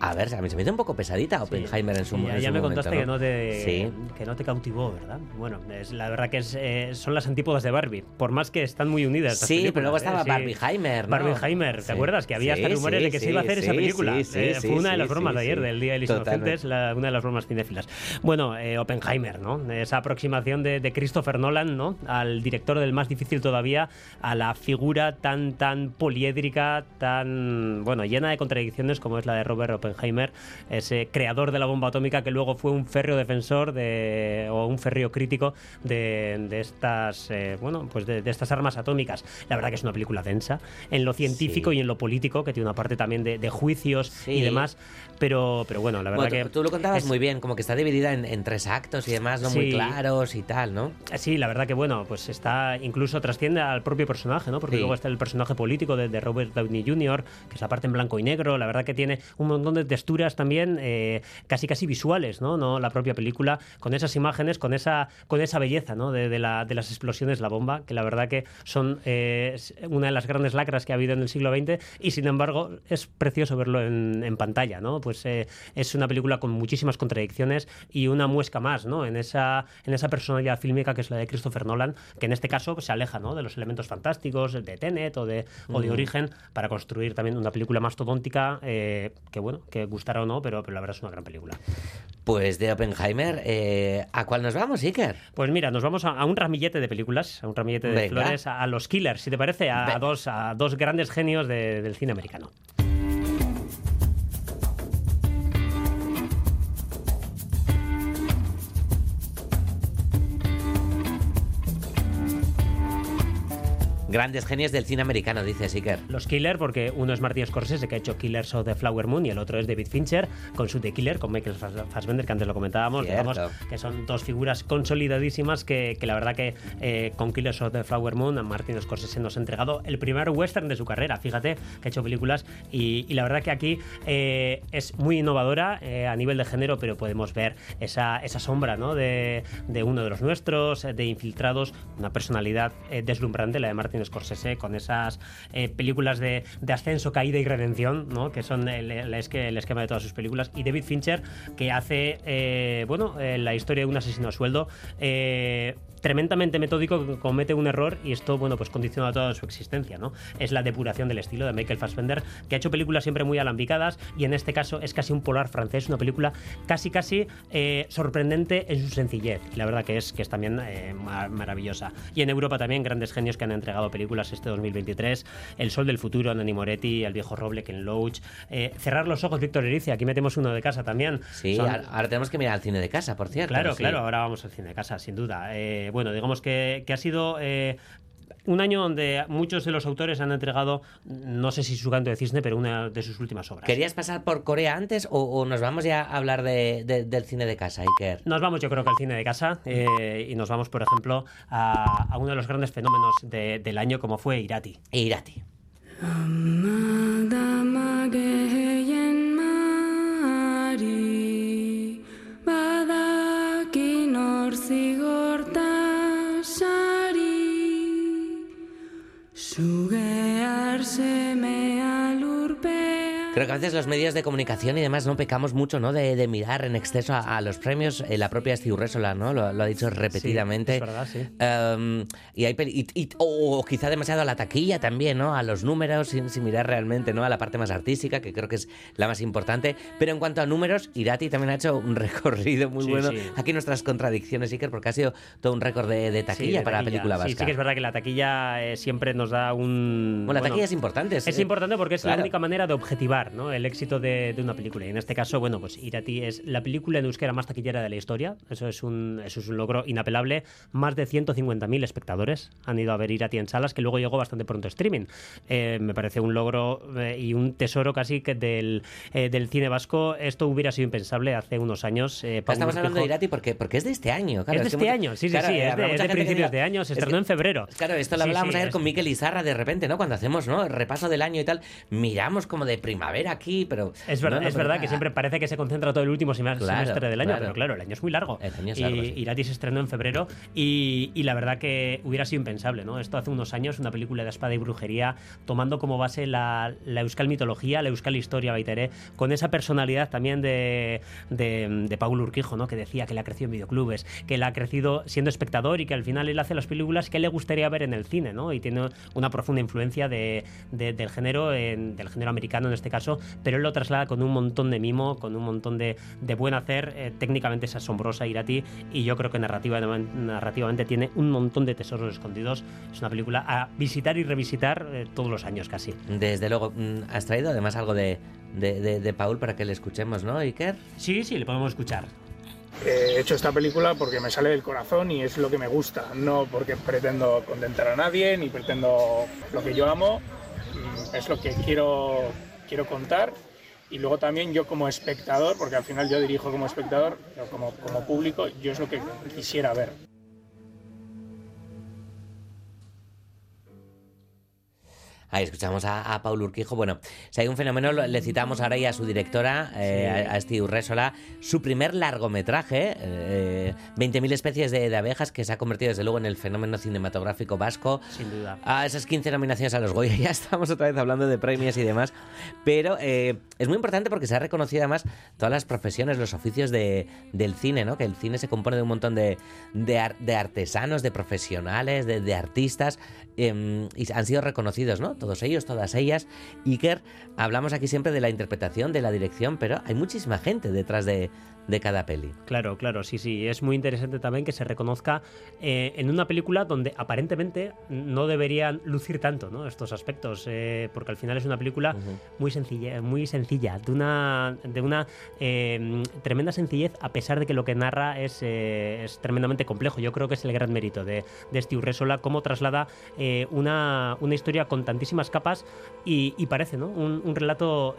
Speaker 2: A ver, a mí se me hizo un poco pesadita Oppenheimer en su,
Speaker 5: Sí,
Speaker 2: en
Speaker 5: ya, me
Speaker 2: momento,
Speaker 5: contaste que, no te,
Speaker 2: Sí.
Speaker 5: que no te cautivó, ¿verdad? Bueno, es, la verdad que es, eh, son las antípodas de Barbie, por más que están muy unidas.
Speaker 2: Sí, pero luego
Speaker 5: ¿eh?
Speaker 2: estaba
Speaker 5: Sí.
Speaker 2: Barbieheimer, ¿no?
Speaker 5: Barbieheimer, ¿te acuerdas? Que había hasta rumores de que se iba a hacer esa película.
Speaker 2: sí, sí,
Speaker 5: Eh,
Speaker 2: sí,
Speaker 5: fue una de las bromas de ayer, del Día de los. Inocentes, la- una de las bromas cinéfilas. Bueno, eh, Oppenheimer, ¿no? Esa aproximación de, de Christopher Nolan, ¿no? Al director del más difícil todavía, a la figura tan, tan poliédrica, tan, bueno, llena de contradicciones como es la de Robert Oppenheimer, ese creador de la bomba atómica que luego fue un férreo defensor de, o un férreo crítico de, de estas, eh, bueno, pues de, de estas armas atómicas. La verdad que es una película densa en lo científico
Speaker 2: Sí.
Speaker 5: y en lo político, que tiene una parte también de, de juicios
Speaker 2: Sí.
Speaker 5: y demás, pero, pero bueno, la verdad
Speaker 2: Bueno,
Speaker 5: que...
Speaker 2: tú, lo contabas
Speaker 5: es-
Speaker 2: muy bien, como que está dividida en, en tres actos y demás, no muy claros y tal, ¿no?
Speaker 5: Sí, la verdad que bueno, pues está incluso trasciende al propio personaje, ¿no? Porque
Speaker 2: Sí.
Speaker 5: luego está el personaje político de, de Robert Downey Jr., que es la parte en blanco y negro, la verdad que tiene un montón de texturas también eh, casi casi visuales, ¿no? ¿no? La propia película con esas imágenes, con esa con esa belleza, ¿no? De, de la- de las explosiones, la bomba, que la verdad que son eh, una de las grandes lacras que ha habido en el siglo XX y sin embargo es precioso verlo en, en pantalla, ¿no? Pues eh, es una película con muchísimas contradicciones y una muesca más, ¿no? En esa, en esa personalidad fílmica que es la de Christopher Nolan, que en este caso se aleja, ¿no? De los elementos fantásticos, de Tenet o de, o de. Origen, para construir también una película mastodóntica eh, que, bueno, que gustará o no, pero, pero la verdad es una gran película.
Speaker 2: Pues de Oppenheimer, eh, ¿a cuál nos vamos, Iker?
Speaker 5: Pues mira, nos vamos a, a un ramillete de películas, a un ramillete de
Speaker 2: Venga.
Speaker 5: flores, a, a los Killers, si te parece, a, a dos, a dos grandes genios de- del cine americano.
Speaker 2: Grandes genios del cine americano, dice Iker.
Speaker 5: Los Killer, porque uno es Martin Scorsese, que ha hecho Killers of the Flower Moon, y el otro es David Fincher, con su The Killer, con Michael Fass- Fassbender, que antes lo comentábamos, digamos, que son dos figuras consolidadísimas que, que la verdad que eh, con Killers of the Flower Moon, a Martin Scorsese nos ha entregado el primer western de su carrera, fíjate, que ha hecho películas, y, y la verdad que aquí eh, es muy innovadora eh, a nivel de género, pero podemos ver esa, esa sombra ¿no? de, de uno de los nuestros, de infiltrados, una personalidad eh, deslumbrante, la de Martin Scorsese, con esas eh, películas de, ascenso, caída y redención, ¿no? que son el, el esque- el esquema de todas sus películas. Y David Fincher, que hace, eh, bueno, eh, la historia de un asesino a sueldo. tremendamente metódico que comete un error y esto bueno pues condiciona toda su existencia no es la depuración del estilo de Michael Fassbender que ha hecho películas siempre muy alambicadas y en este caso es casi un polar francés una película casi casi sorprendente en su sencillez y la verdad que es que es también ma- maravillosa y en Europa también grandes genios que han entregado películas este 2023 El Sol del Futuro Nani Moretti El Viejo Roble Ken Loach eh, Cerrar los ojos Víctor Ericia aquí metemos uno de casa también
Speaker 2: Sí,
Speaker 5: Son-
Speaker 2: ahora tenemos que mirar al cine de casa, por cierto.
Speaker 5: Claro,
Speaker 2: sí.
Speaker 5: claro, ahora vamos al cine de casa, sin duda. Eh, bueno, digamos que, que ha sido eh, un año donde muchos de los autores han entregado, no sé si su canto de cisne, pero una de sus últimas obras.
Speaker 2: ¿Querías pasar por Corea antes o, o nos vamos ya a hablar de- de- del cine de casa, Iker?
Speaker 5: Nos vamos, yo creo que al cine de casa eh, y nos vamos, por ejemplo, a, a uno de los grandes fenómenos de- del año como fue Irati.
Speaker 2: Irati.
Speaker 10: Zigorta Sugear semea lurpea
Speaker 2: Creo que a veces los medios de comunicación y demás no pecamos mucho, ¿no? De, de mirar en exceso a, a los premios. Eh, la propia Steve Resola, ¿no? Lo, lo ha dicho repetidamente.
Speaker 5: es verdad, sí.
Speaker 2: Um, y hay y- y- o, o quizá demasiado a la taquilla también, ¿no? A los números, sin, sin mirar realmente, ¿no? A la parte más artística, que creo que es la más importante. Pero en cuanto a números, Irati también ha hecho un recorrido muy
Speaker 5: Sí,
Speaker 2: bueno.
Speaker 5: sí.
Speaker 2: Aquí nuestras contradicciones, Iker, porque ha sido todo un récord de, de taquilla
Speaker 5: Sí, de
Speaker 2: para la película vasca.
Speaker 5: Sí, sí que es verdad que la taquilla eh, siempre nos da un...
Speaker 2: Bueno, la taquilla es importante.
Speaker 5: Es importante porque es
Speaker 2: Claro.
Speaker 5: la única manera de objetivar ¿no? el éxito de, de una película. Y en este caso, bueno, pues Irati es la película en euskera más taquillera de la historia. Eso es un, eso es un logro inapelable. Más de 150.000 espectadores han ido a ver Irati en salas, que luego llegó bastante pronto a streaming. Eh, me parece un logro eh, y un tesoro casi que del, eh, del cine vasco. Esto hubiera sido impensable hace unos años.
Speaker 2: Estamos hablando de Irati porque, porque es de este año. Claro,
Speaker 5: es de este año, sí, sí,
Speaker 2: claro,
Speaker 5: sí, es de, es principios de año, se
Speaker 2: es
Speaker 5: estrenó
Speaker 2: que-
Speaker 5: en febrero.
Speaker 2: Claro, esto lo
Speaker 5: Sí,
Speaker 2: hablábamos
Speaker 5: sí,
Speaker 2: ayer
Speaker 5: es-
Speaker 2: con Miquel Izarra de repente, ¿no? Cuando hacemos, ¿no? El repaso del año y tal, miramos como de primavera aquí, pero...
Speaker 5: Es verdad,
Speaker 2: no, no,
Speaker 5: es verdad que siempre parece que se concentra todo el último sema-
Speaker 2: Claro,
Speaker 5: semestre del año,
Speaker 2: claro.
Speaker 5: pero claro, el año es muy largo.
Speaker 2: El año es
Speaker 5: y
Speaker 2: largo, sí.
Speaker 5: Irati se estrenó en febrero y, y la verdad que hubiera sido impensable, ¿no? Esto hace unos años, una película de espada y brujería, tomando como base la, la euskal mitología, la euskal historia baitaré, con esa personalidad también de, de, de Paulo Urquijo, ¿no? Que decía que le ha crecido en videoclubes, que le ha crecido siendo espectador y que al final él hace las películas que le gustaría ver en el cine, ¿no? Y tiene una profunda influencia de, de- del género, en- del género americano en este caso, pero él lo traslada con un montón de mimo, con un montón de, de buen hacer. eh, técnicamente es asombrosa Irati y yo creo que narrativa, narrativamente tiene un montón de tesoros escondidos. Es una película a visitar y revisitar eh, todos los años casi.
Speaker 2: Desde luego, mm, has traído además algo de, de, de- de Paul para que le escuchemos, ¿no, Iker?
Speaker 5: Sí, sí, le podemos escuchar.
Speaker 11: He hecho esta película porque me sale del corazón y es lo que me gusta, no porque pretendo contentar a nadie ni pretendo lo que yo amo, mm, es lo que quiero, quiero contar y luego también yo como espectador, porque al final yo dirijo como espectador, pero como, como público, yo es lo que quisiera ver.
Speaker 2: Ahí escuchamos a, a Paul Urquijo. Bueno, si hay un fenómeno, le citamos ahora ya a su directora, eh,
Speaker 5: Sí.
Speaker 2: a, a Steve Resola, su primer largometraje, eh, 20.000 especies de, de abejas, que se ha convertido desde luego en el fenómeno cinematográfico vasco.
Speaker 5: Sin duda.
Speaker 2: A esas 15 nominaciones a los Goya, ya estamos otra vez hablando de premios y demás. Pero eh, es muy importante porque se ha reconocido además todas las profesiones, los oficios de, del cine, ¿no? Que el cine se compone de un montón de, de, ar- de artesanos, de profesionales, de artistas, em, y han sido reconocidos, ¿no? Todos ellos, todas ellas. Iker, hablamos aquí siempre de la interpretación, de la dirección, pero hay muchísima gente detrás de, de cada peli.
Speaker 5: Claro, claro, sí, sí. Es muy interesante también que se reconozca eh, en una película donde aparentemente no deberían lucir tanto ¿no? estos aspectos, eh, porque al final es una película muy sencilla, muy sencilla, de una, de una eh, tremenda sencillez, a pesar de que lo que narra es, eh, es tremendamente complejo. Yo creo que es el gran mérito de, de Steve Resola, cómo traslada eh, una, una historia con tantísima muchísimas capas y, y parece ¿no? un, un relato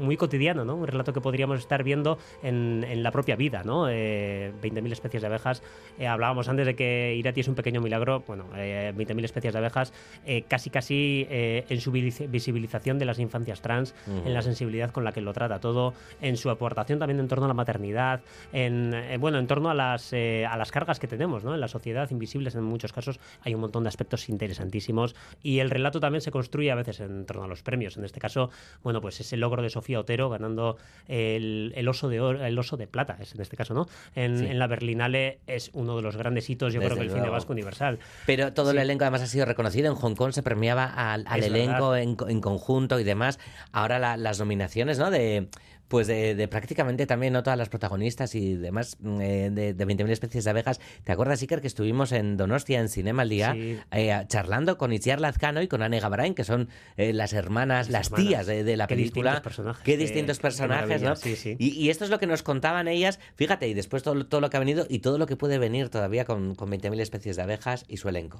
Speaker 5: muy cotidiano, ¿no? un relato que podríamos estar viendo en, en la propia vida. ¿no? Eh, 20.000 especies de abejas. Eh, hablábamos antes de que Irati es un pequeño milagro. Bueno, eh, 20.000 especies de abejas, eh, casi casi eh, en su visi- visibilización de las infancias trans,
Speaker 2: Ujú.
Speaker 5: en la sensibilidad con la que lo trata todo, en su aportación también en torno a la maternidad, en, eh, bueno, en torno a las, eh, a las cargas que tenemos ¿no? en la sociedad, invisibles en muchos casos. Hay un montón de aspectos interesantísimos y el relato también se construye a veces en torno a los premios. En este caso, bueno, pues ese logro de Sofía Otero ganando el, el oso de oro, el oso de plata, es en este caso, ¿no? En,
Speaker 2: Sí.
Speaker 5: en la Berlinale es uno de los grandes hitos, yo
Speaker 2: Desde
Speaker 5: creo que el cine
Speaker 2: luego.
Speaker 5: vasco universal.
Speaker 2: Pero todo
Speaker 5: Sí.
Speaker 2: el elenco además ha sido reconocido. En Hong Kong se premiaba al, elenco en, en conjunto y demás. Ahora la- las nominaciones, ¿no? De pues de, de prácticamente también no todas las protagonistas y demás mm, eh, de, de 20.000 especies de abejas. ¿Te acuerdas, Iker, que estuvimos en Donostia, en Cinema al Día,
Speaker 5: Sí.
Speaker 2: eh, charlando con Itziar Lazcano y con Anne Gabrain, que son eh, las hermanas, las,
Speaker 5: hermanas.
Speaker 2: tías de, de la
Speaker 5: Qué
Speaker 2: película?
Speaker 5: distintos personajes,
Speaker 2: Qué distintos personajes, ¿no?
Speaker 5: sí, sí.
Speaker 2: Y, y esto es lo que nos contaban ellas, fíjate, y después todo, todo lo que ha venido y todo lo que puede venir todavía con, con 20.000 especies de abejas y su elenco.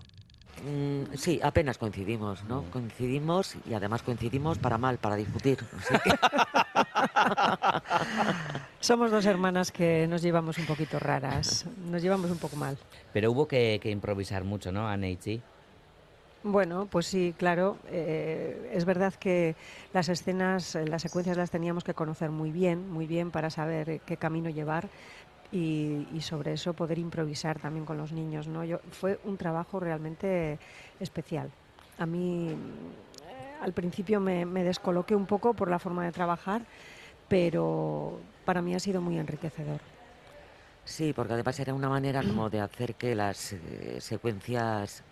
Speaker 12: Mm, sí, apenas coincidimos, ¿no? Coincidimos y además coincidimos para mal, para discutir. Así que-
Speaker 13: Somos dos hermanas que nos llevamos un poquito raras, nos llevamos un poco mal.
Speaker 2: Pero hubo que, que improvisar mucho, ¿no, Anne y Chi?
Speaker 13: Bueno, pues sí, claro. eh, es verdad que las escenas, las secuencias las teníamos que conocer muy bien, muy bien para saber qué camino llevar y, sobre eso poder improvisar también con los niños. ¿no? Yo, fue un trabajo realmente especial. A mí eh, al principio me, me descoloqué un poco por la forma de trabajar, pero para mí ha sido muy enriquecedor.
Speaker 12: Sí, porque además era una manera como de hacer que las eh, secuencias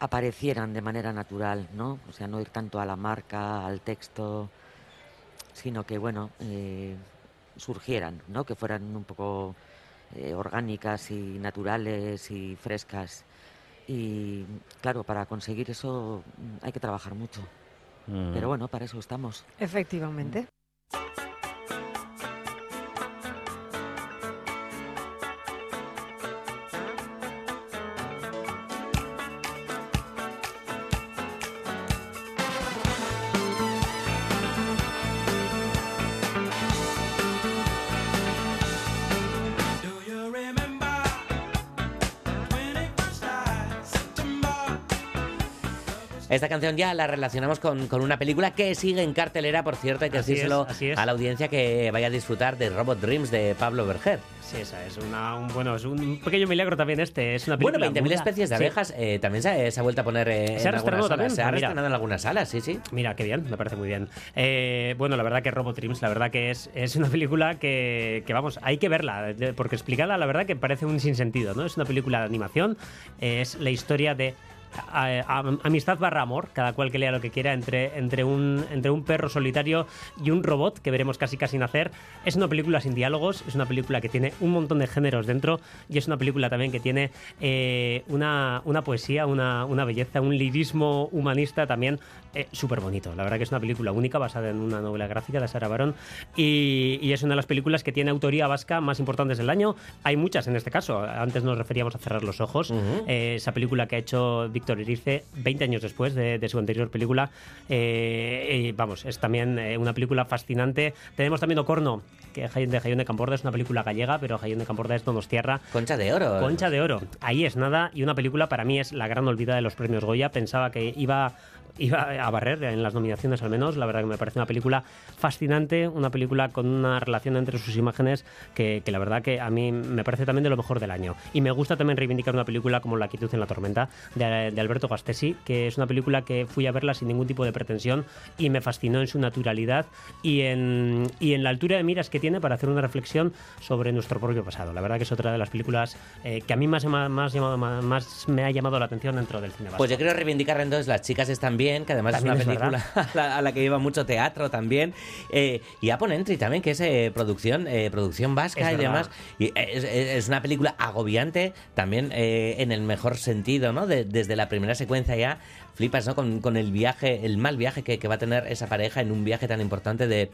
Speaker 12: aparecieran de manera natural, ¿no? O sea, no ir tanto a la marca, al texto, sino que, bueno, eh, surgieran, ¿no? Que fueran un poco eh, orgánicas y naturales y frescas. Y claro, para conseguir eso mm, hay que trabajar mucho.
Speaker 2: Mm.
Speaker 12: Pero bueno, para eso estamos.
Speaker 13: Efectivamente.
Speaker 2: Esta canción ya la relacionamos con, con una película que sigue en cartelera, por cierto, hay que
Speaker 5: Así es,
Speaker 2: decírselo
Speaker 5: así es.
Speaker 2: a la audiencia que vaya a disfrutar de Robot Dreams de Pablo Berger.
Speaker 5: Sí, esa es una, un, bueno, es un pequeño milagro también este. Es una
Speaker 2: Bueno,
Speaker 5: película
Speaker 2: 20.000
Speaker 5: muda.
Speaker 2: especies de
Speaker 5: Sí.
Speaker 2: abejas eh, también se, se ha vuelto a poner eh,
Speaker 5: Se
Speaker 2: en algunas salas.
Speaker 5: también,
Speaker 2: Se ha
Speaker 5: mira.
Speaker 2: en algunas salas, sí, sí.
Speaker 5: Mira, qué bien, me parece muy bien. Eh, bueno, la verdad que Robot Dreams, la verdad que es, es una película que, que, vamos, hay que verla, porque explicarla, la verdad que parece un sinsentido, ¿no? Es una película de animación, es la historia de amistad barra amor, cada cual que lea lo que quiera, entre, entre, un, entre un perro solitario y un robot que veremos casi casi nacer. Es una película sin diálogos, es una película que tiene un montón de géneros dentro y es una película también que tiene eh, una, una poesía, una, una belleza, un lirismo humanista también súper bonito. La verdad que es una película única basada en una novela gráfica de Sara Barón y, y es una de las películas que tiene autoría vasca más importantes del año. Hay muchas en este caso. Antes nos referíamos a Cerrar los Ojos, eh, esa película que ha hecho Víctor Erice 20 años después de, de su anterior película. Eh, y vamos, es también eh, una película fascinante. Tenemos también Ocorno, que es de Jaión de Camporda es una película gallega, pero Jaión de Camporda es Donostiarra.
Speaker 2: Concha de oro.
Speaker 5: Concha de oro. Ahí es nada. Y una película para mí es la gran olvidada de los premios Goya. Pensaba que iba iba a barrer en las nominaciones al menos. La verdad que me parece una película fascinante, una película con una relación entre sus imágenes que, que la verdad que a mí me parece también de lo mejor del año. Y me gusta también reivindicar una película como La quietud en la tormenta de, de Alberto Gastesi, que es una película que fui a verla sin ningún tipo de pretensión y me fascinó en su naturalidad y en, y en la altura de miras que tiene para hacer una reflexión sobre nuestro propio pasado. La verdad que es otra de las películas eh, que a mí más, más, más, más me ha llamado la atención dentro del cine vasco.
Speaker 2: Pues yo quiero reivindicar entonces Las chicas están bien, que además
Speaker 5: También
Speaker 2: es una
Speaker 5: es
Speaker 2: película a la, a la que lleva mucho teatro también. Eh, y Apon Entry también, que es eh, producción, eh, producción vasca
Speaker 5: Es
Speaker 2: y demás. Y es, una película agobiante, también eh, en el mejor sentido, ¿no? De- desde la primera secuencia ya flipas, ¿no? Con, con el viaje, el mal viaje que, que va a tener esa pareja en un viaje tan importante de,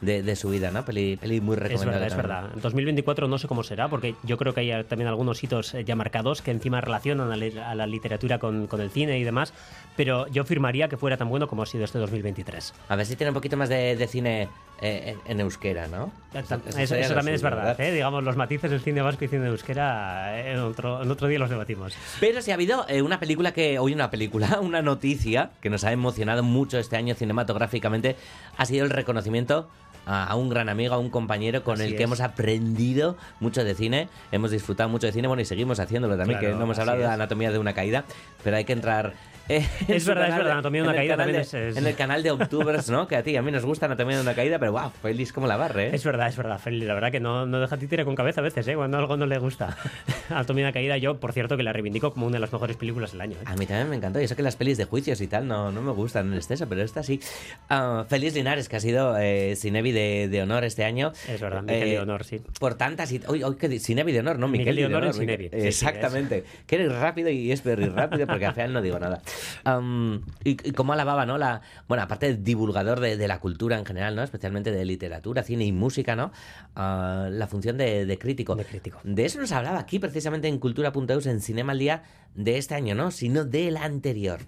Speaker 2: de- de su vida, ¿no? Peli, peli muy
Speaker 5: Es
Speaker 2: recomendable.
Speaker 5: verdad, es
Speaker 2: también.
Speaker 5: verdad. En 2024 no sé cómo será, porque yo creo que hay también algunos hitos eh, ya marcados que encima relacionan a, li- a la literatura con, con el cine y demás, pero yo firmaría que fuera tan bueno como ha sido este 2023.
Speaker 2: A ver si tiene un poquito más de, de cine eh, en, en euskera, ¿no?
Speaker 5: Eso, eso
Speaker 2: lo
Speaker 5: también es
Speaker 2: suyo,
Speaker 5: verdad, ¿eh? digamos, los matices del cine vasco y cine de euskera eh, en otro, en otro día los debatimos.
Speaker 2: Pero si ha habido eh, una película que, hoy una película, una noticia que nos ha emocionado mucho este año cinematográficamente, ha sido el reconocimiento a, un gran amigo, a un compañero con
Speaker 5: Así
Speaker 2: el que
Speaker 5: es.
Speaker 2: hemos aprendido mucho de cine, hemos disfrutado mucho de cine, bueno, y seguimos haciéndolo también,
Speaker 5: Claro,
Speaker 2: que no hemos hablado de
Speaker 5: es.
Speaker 2: Anatomía de una caída, pero hay que entrar... eh,
Speaker 5: Es verdad, es verdad, Anatomía de una caída también
Speaker 2: de-
Speaker 5: es- es-
Speaker 2: En el canal de Octubers, ¿no? Que a ti y a mí nos gusta Anatomía de una caída, pero wow, feliz como la barre, ¿eh?
Speaker 5: Es verdad, es verdad, Feli. La verdad que no, no deja títere con cabeza a veces, ¿eh? Cuando algo no le gusta. Anatomía de una caída, yo, por cierto, que la reivindico como una de las mejores películas del año. ¿eh?
Speaker 2: A mí también me encantó. Y eso que las pelis de juicios y tal no, no me gustan en exceso, pero esta sí. Ah, Félix Linares, que ha sido eh, Cinevi de, de honor este año.
Speaker 5: Es verdad, Miquel de honor, sí.
Speaker 2: Por tantas y... Hoy, hoy que Cinevi de honor, ¿no?
Speaker 5: Miquel
Speaker 2: Miquel
Speaker 5: de honor en. Cinevi.
Speaker 2: Miquel-
Speaker 5: Sí, sí,
Speaker 2: Exactamente. Que eres rápido y es very rápido porque al final no digo nada. Am, y, y cómo alababa, ¿no? La, bueno, aparte de divulgador de, de la cultura en general, ¿no? Especialmente de literatura, cine y música, ¿no? Ah, la función de, de crítico.
Speaker 5: De crítico.
Speaker 2: De eso nos hablaba aquí precisamente en Cultura.eus en Cinema al Día de este año, ¿no? Sino del anterior.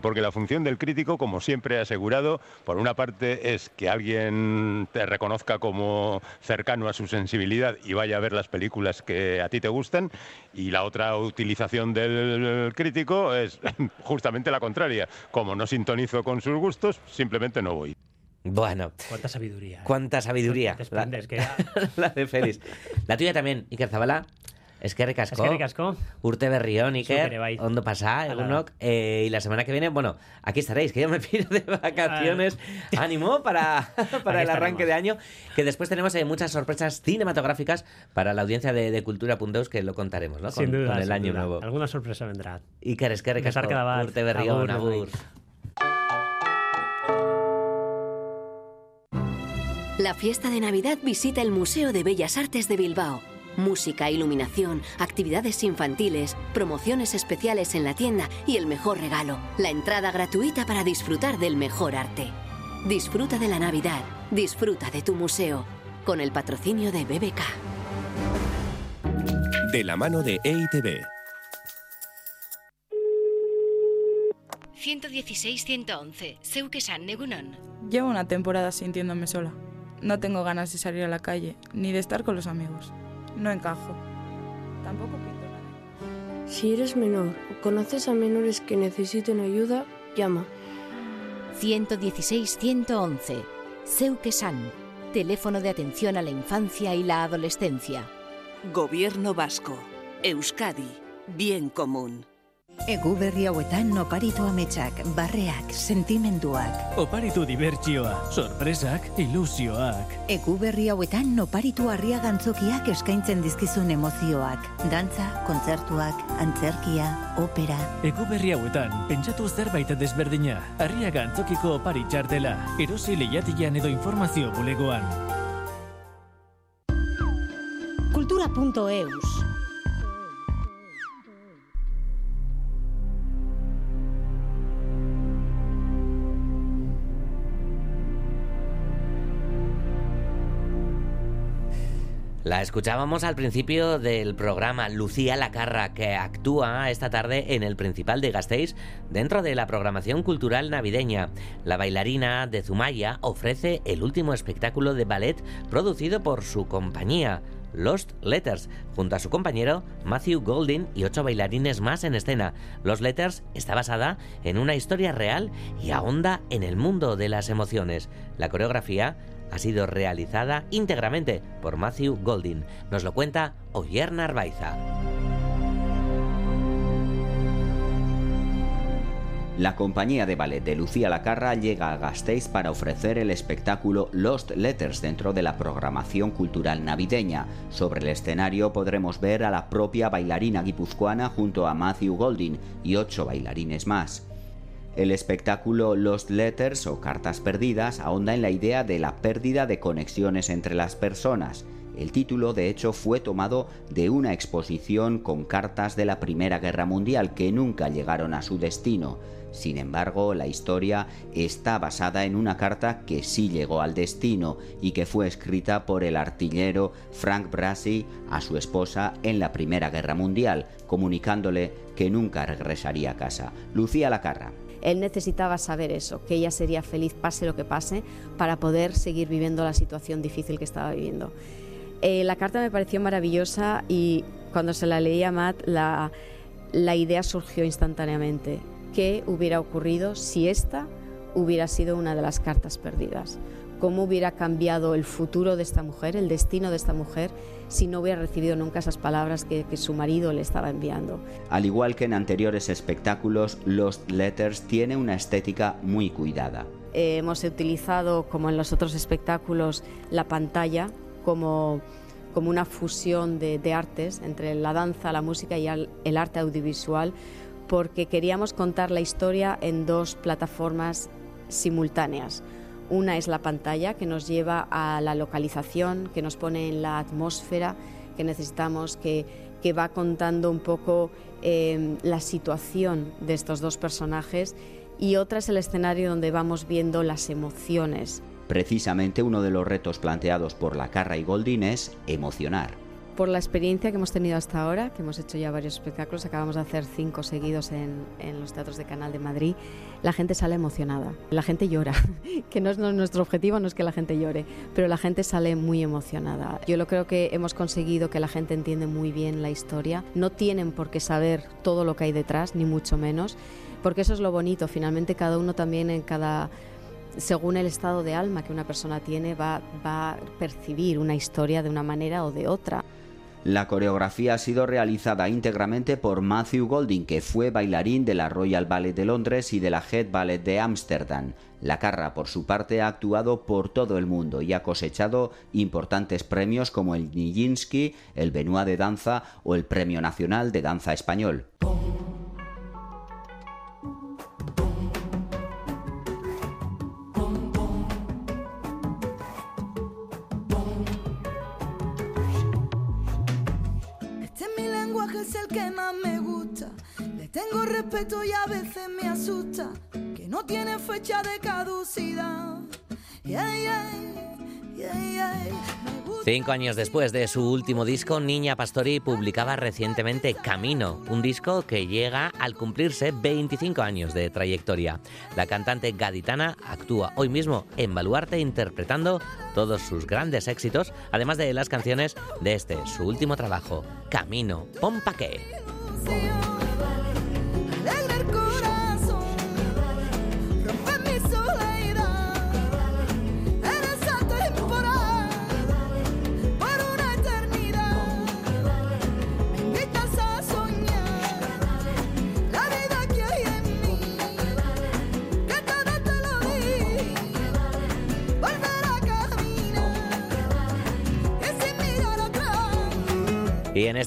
Speaker 14: Porque la función del crítico, como siempre he asegurado, por una parte es que alguien te reconozca como cercano a su sensibilidad y vaya a ver las películas que a ti te gustan, y la otra utilización del crítico es justamente la contraria. Como no sintonizo con sus gustos, simplemente no voy.
Speaker 2: Bueno,
Speaker 5: Cuánta sabiduría. ¿eh?
Speaker 2: cuánta sabiduría.
Speaker 5: Te
Speaker 2: La,
Speaker 5: que-
Speaker 2: la de Félix. La tuya también, Iker Zabala. Es que recascó.
Speaker 5: Eskerrik asko.
Speaker 2: Urte Berrión, Iker.
Speaker 5: Bai.
Speaker 2: Ondo
Speaker 5: da.
Speaker 2: Egunok. Eh, y la semana que viene, bueno, aquí estaréis, que yo me pido de vacaciones. Ánimo para, para el arranque
Speaker 5: estaremos.
Speaker 2: de año. Que después tenemos eh, muchas sorpresas cinematográficas para la audiencia de, de Cultura.eus que lo contaremos, ¿no? Con,
Speaker 5: sin duda.
Speaker 2: con el
Speaker 5: sin
Speaker 2: año
Speaker 5: duda.
Speaker 2: nuevo.
Speaker 5: Alguna sorpresa vendrá.
Speaker 2: Iker, es que recascó.
Speaker 5: Besarkada bat.
Speaker 2: Urte Berrión,
Speaker 5: agur.
Speaker 15: La fiesta de Navidad visita el Museo de Bellas Artes de Bilbao. Música, iluminación, actividades infantiles, promociones especiales en la tienda y el mejor regalo, la entrada gratuita para disfrutar del mejor arte. Disfruta de la Navidad, disfruta de tu museo, con el patrocinio de BBK.
Speaker 16: De la mano de EITB.
Speaker 4: 116-111, Seukesan Negunon.
Speaker 10: Llevo una temporada sintiéndome sola. No tengo ganas de salir a la calle, ni de estar con los amigos. No encajo. Tampoco pinto
Speaker 17: Si eres menor o conoces a menores que necesiten ayuda, llama.
Speaker 4: 116-111, Seukesan, teléfono de atención a la infancia y la adolescencia.
Speaker 18: Gobierno vasco. Euskadi. Bien común.
Speaker 19: Egu berri hauetan oparitu ametsak, barreak, sentimenduak.
Speaker 20: Oparitu dibertsioa, sorpresak, ilusioak.
Speaker 19: Egu berri hauetan oparitu harria gantzokiak eskaintzen dizkizun emozioak. Dantza, kontzertuak, antzerkia, opera.
Speaker 20: Egu berri hauetan, pentsatu zerbait desberdina. Arriaga antzokiko opari txartela. Erosi lehiatian edo informazio bulegoan.
Speaker 4: Cultura.eus.
Speaker 2: La escuchábamos al principio del programa Lucía Lacarra, que actúa esta tarde en el Principal de Gasteiz dentro de la programación cultural navideña. La bailarina de Zumaya ofrece el último espectáculo de ballet producido por su compañía. Lost Letters, junto a su compañero Matthew Golding y ocho bailarines más en escena. Los Letters está basada en una historia real y ahonda en el mundo de las emociones. La coreografía ha sido realizada íntegramente por Matthew Golding. Nos lo cuenta Oyer Narvaiza.
Speaker 21: La compañía de ballet de Lucía Lacarra llega a Gasteiz para ofrecer el espectáculo Lost Letters dentro de la programación cultural navideña. Sobre el escenario podremos ver a la propia bailarina guipuzcoana junto a Matthew Golding y ocho bailarines más. El espectáculo Lost Letters o Cartas Perdidas ahonda en la idea de la pérdida de conexiones entre las personas. El título, de hecho, fue tomado de una exposición con cartas de la Primera Guerra Mundial que nunca llegaron a su destino. Sin embargo, la historia está basada en una carta que sí llegó al destino y que fue escrita por el artillero Frank Brasi a su esposa en la Primera Guerra Mundial, comunicándole que nunca regresaría a casa. Lucía Lacarra.
Speaker 22: Él necesitaba saber eso, que ella sería feliz pase lo que pase, para poder seguir viviendo la situación difícil que estaba viviendo. Eh, la carta me pareció maravillosa y cuando se la leí a Matt, la, la idea surgió instantáneamente. ¿Qué hubiera ocurrido si esta hubiera sido una de las cartas perdidas? ¿Cómo hubiera cambiado el futuro de esta mujer, el destino de esta mujer, si no hubiera recibido nunca esas palabras que, que su marido le estaba enviando?
Speaker 21: Al igual que en anteriores espectáculos, Lost Letters tiene una estética muy cuidada.
Speaker 22: Eh, hemos utilizado, como en los otros espectáculos, la pantalla como, como una fusión de, de artes entre la danza, la música y el, el arte audiovisual, porque queríamos contar la historia en dos plataformas simultáneas. Una es la pantalla que nos lleva a la localización, que nos pone en la atmósfera que necesitamos, que, que va contando un poco eh, la situación de estos dos personajes. Y otra es el escenario donde vamos viendo las emociones.
Speaker 21: Precisamente uno de los retos planteados por la Carra y Goldin es emocionar.
Speaker 22: Por la experiencia que hemos tenido hasta ahora, que hemos hecho ya varios espectáculos, acabamos de hacer cinco seguidos en, en los teatros de Canal de Madrid, la gente sale emocionada, la gente llora, que no es nuestro objetivo, no es que la gente llore, pero la gente sale muy emocionada. Yo lo creo que hemos conseguido que la gente entiende muy bien la historia, no tienen por qué saber todo lo que hay detrás, ni mucho menos, porque eso es lo bonito, finalmente cada uno también en cada según el estado de alma que una persona tiene, va, va, a percibir una historia de una manera o de otra.
Speaker 21: La coreografía ha sido realizada íntegramente por Matthew Golding, que fue bailarín de la Royal Ballet de Londres y de la Head Ballet de Ámsterdam. La Carra, por su parte, ha actuado por todo el mundo y ha cosechado importantes premios como el Nijinsky, el Benoit de Danza o el Premio Nacional de Danza Español.
Speaker 23: Que más me gusta. Le tengo respeto y a veces me asusta. Que no tiene fecha de caducidad.
Speaker 2: Cinco años después de su último disco, Niña Pastori publicaba recientemente Camino, un disco que llega al cumplirse 25 años de trayectoria. La cantante gaditana actúa hoy mismo en Baluarte interpretando todos sus grandes éxitos, además de las canciones de este, su último trabajo, Camino, Pompa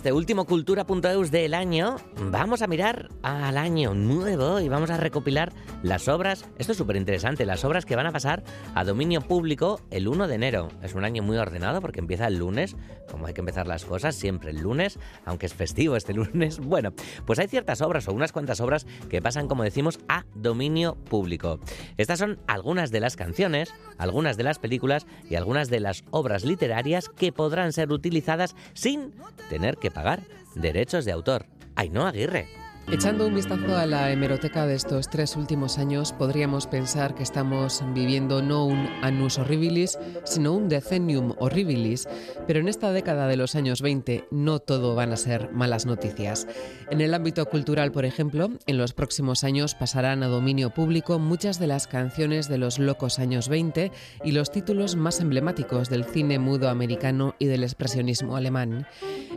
Speaker 2: este último Cultura.eus del año vamos a mirar al año nuevo y vamos a recopilar las obras, esto es súper interesante, las obras que van a pasar a dominio público el 1 de enero. Es un año muy ordenado porque empieza el lunes, como hay que empezar las cosas, siempre el lunes, aunque es festivo este lunes. Bueno, pues hay ciertas obras o unas cuantas obras que pasan, como decimos, a dominio público. Estas son algunas de las canciones, algunas de las películas y algunas de las obras literarias que podrán ser utilizadas sin tener que pagar derechos de autor. Ainhoa Aguirre.
Speaker 24: Echando un vistazo a la hemeroteca de estos tres últimos años, podríamos pensar que estamos viviendo no un annus horribilis, sino un decennium horribilis, pero en esta década de los años 20 no todo van a ser malas noticias. En el ámbito cultural, por ejemplo, en los próximos años pasarán a dominio público muchas de las canciones de los locos años 20 y los títulos más emblemáticos del cine mudo americano y del expresionismo alemán.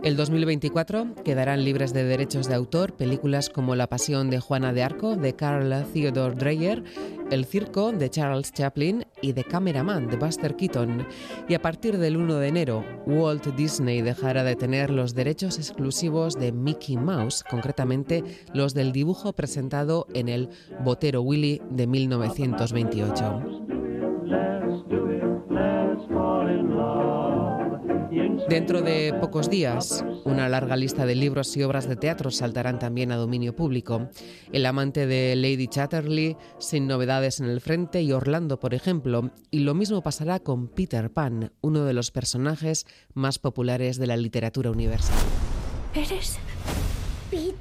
Speaker 24: El 2024 quedarán libres de derechos de autor películas como La Pasión de Juana de Arco de Carl Theodor Dreyer, El Circo de Charles Chaplin y The Cameraman de Buster Keaton. Y a partir del 1 de enero, Walt Disney dejará de tener los derechos exclusivos de Mickey Mouse, concretamente los del dibujo presentado en el Botero Willy de 1928. Dentro de pocos días, una larga lista de libros y obras de teatro saltarán también a dominio público. El amante de Lady Chatterley, Sin novedades en el frente y Orlando, por ejemplo. Y lo mismo pasará con Peter Pan, uno de los personajes más populares de la literatura universal.
Speaker 25: ¿Eres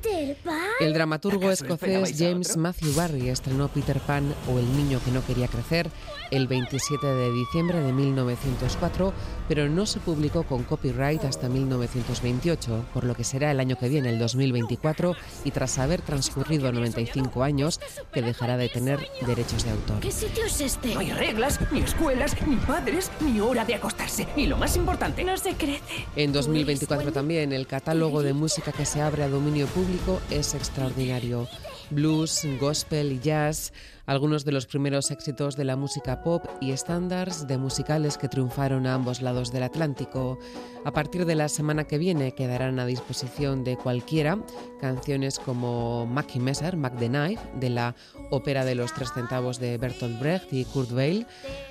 Speaker 25: Peter
Speaker 26: Pan.
Speaker 24: El dramaturgo
Speaker 26: ¿Acaso
Speaker 24: escocés James? Matthew Barry estrenó Peter Pan o El niño que no quería crecer el 27 de diciembre de 1904, pero no se publicó con copyright hasta 1928, por lo que será el año que viene, el 2024, y tras haber transcurrido 95 años, que dejará de tener derechos de autor.
Speaker 26: ¿Qué sitio es este?
Speaker 27: No hay reglas, ni escuelas, ni padres, ni hora de acostarse. Y lo más importante...
Speaker 26: No se crece.
Speaker 24: En 2024 también el catálogo de música que se abre a dominio público es extraordinario. Blues, gospel y jazz, algunos de los primeros éxitos de la música pop y estándares de musicales que triunfaron a ambos lados del Atlántico. A partir de la semana que viene quedarán a disposición de cualquiera canciones como Mackie Messer, Mac the Knife, de la ópera de los tres centavos de Bertolt Brecht y Kurt Weill,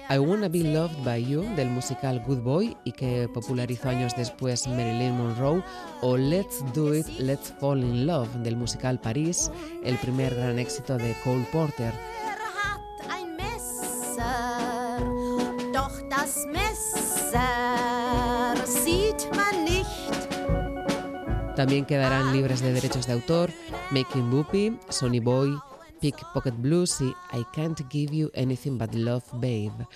Speaker 24: I Wanna Be Loved by You del musical Good Boy y que popularizó años después Marilyn Monroe, o Let's Do It, Let's Fall in Love del musical París, el primer gran éxito de Cole Porter. También quedarán libres de derechos de autor Making Boopy, Sonny Boy, Pickpocket Blues y I Can't Give You Anything But Love Babe.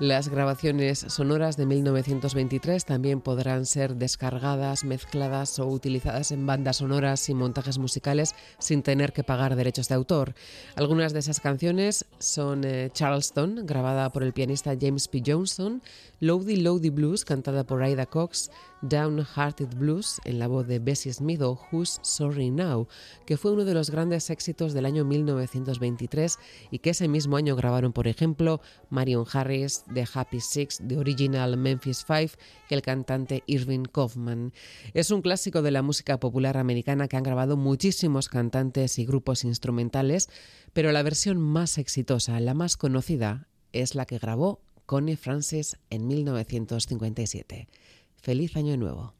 Speaker 24: Las grabaciones sonoras de 1923 también podrán ser descargadas, mezcladas o utilizadas en bandas sonoras y montajes musicales sin tener que pagar derechos de autor. Algunas de esas canciones son eh, Charleston, grabada por el pianista James P. Johnson, Lowdy Lowdy Blues, cantada por Ida Cox, Downhearted Blues, en la voz de Bessie Smith o Who's Sorry Now, que fue uno de los grandes éxitos del año 1923 y que ese mismo año grabaron, por ejemplo, Marion Harris, The Happy Six, The Original Memphis Five y el cantante Irving Kaufman. Es un clásico de la música popular americana que han grabado muchísimos cantantes y grupos instrumentales, pero la versión más exitosa, la más conocida, es la que grabó Connie Francis en 1957. Feliz Año Nuevo.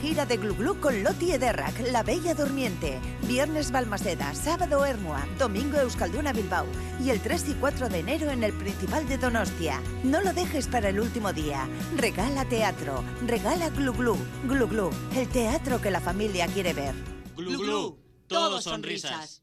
Speaker 28: Gira de Glu con Loti Ederrak, La Bella Durmiente. Viernes Balmaseda, sábado Hermua, domingo Euskalduna Bilbao y el 3 y 4 de enero en el Principal de Donostia. No lo dejes para el último día. Regala teatro, regala. Glu Glu, el teatro que la familia quiere ver.
Speaker 25: Glu Glu, todo sonrisas.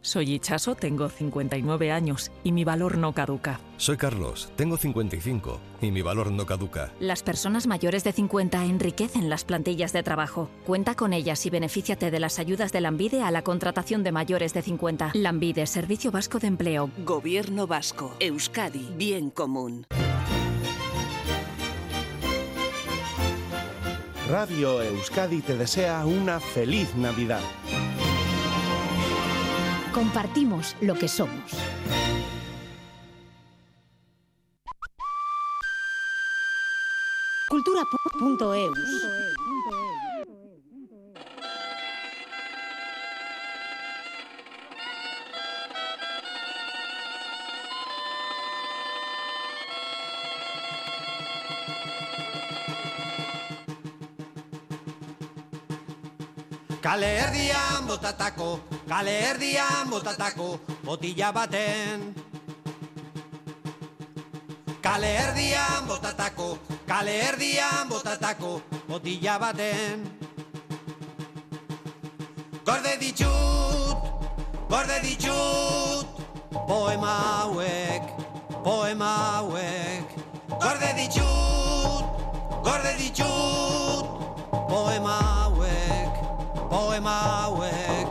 Speaker 29: Soy Ichaso, tengo 59 años y mi valor no caduca.
Speaker 25: Soy Carlos, tengo 55 y mi valor no caduca.
Speaker 30: Las personas mayores de 50 enriquecen las plantillas de trabajo. Cuenta con ellas y benefíciate de las ayudas de Lambide a la contratación de mayores de 50. Lambide, Servicio Vasco de Empleo.
Speaker 18: Gobierno Vasco, Euskadi, bien común.
Speaker 31: Radio Euskadi te desea una feliz Navidad.
Speaker 4: Compartimos lo que somos. Cultura.eus.
Speaker 32: Kale erdian botatako, kale erdian botatako, botila baten. Kale erdian botatako, kale erdian botatako, botila baten. Gorde ditut, gorde ditut, poema hauek, poema hauek. Gorde ditut, gorde ditut, poema hauek, poema hauek.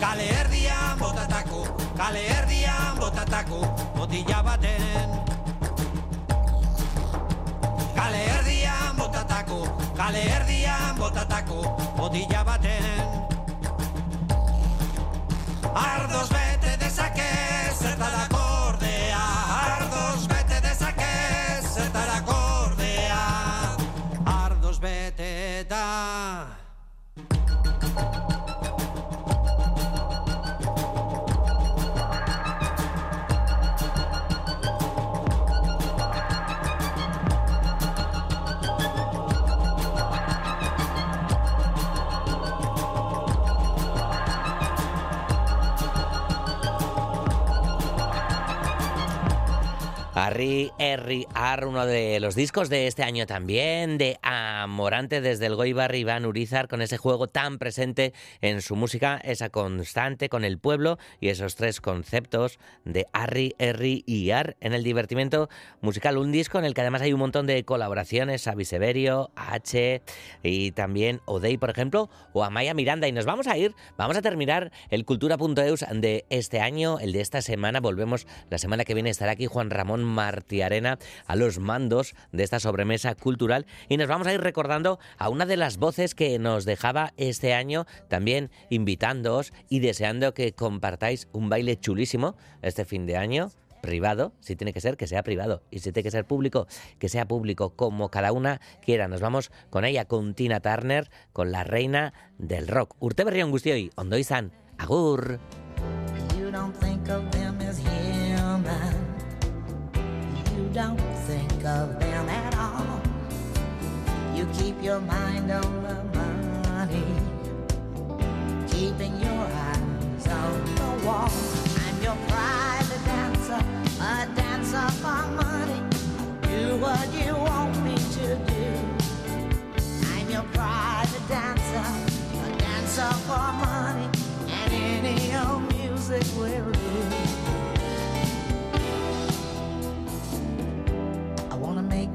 Speaker 32: Kale erdian botatako, kale erdian botatako, botila baten. Kale erdian botatako, kale erdian botatako, botila baten. Ardoz bete dezake, zertarako
Speaker 2: Harry Harry Ar, uno de los discos de este año también, de Amorante desde el Goibar Iván Urizar, con ese juego tan presente en su música, esa constante con el pueblo y esos tres conceptos de Harry, Harry y Ar en el divertimento musical. Un disco en el que además hay un montón de colaboraciones, a Severio, H y también Odey, por ejemplo, o a Maya Miranda. Y nos vamos a ir, vamos a terminar el Cultura.eus de este año, el de esta semana. Volvemos la semana que viene, estará aquí Juan Ramón Martiarena a los mandos de esta sobremesa cultural y nos vamos a ir recordando a una de las voces que nos dejaba este año, también invitándoos y deseando que compartáis un baile chulísimo este fin de año privado, si tiene que ser, que sea privado. Y si tiene que ser público, que sea público, como cada una quiera. Nos vamos con ella, con Tina Turner, con la reina del rock. Urte berrión guztioi, ondo agur.
Speaker 33: You don't think of them at all. You keep your mind on the money, keeping your eyes on the wall. I'm your private dancer, a dancer for money. Do what you want me to do. I'm your private dancer, a dancer for money, and any old music will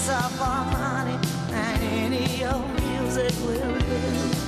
Speaker 33: dancer for money, and any old music will do.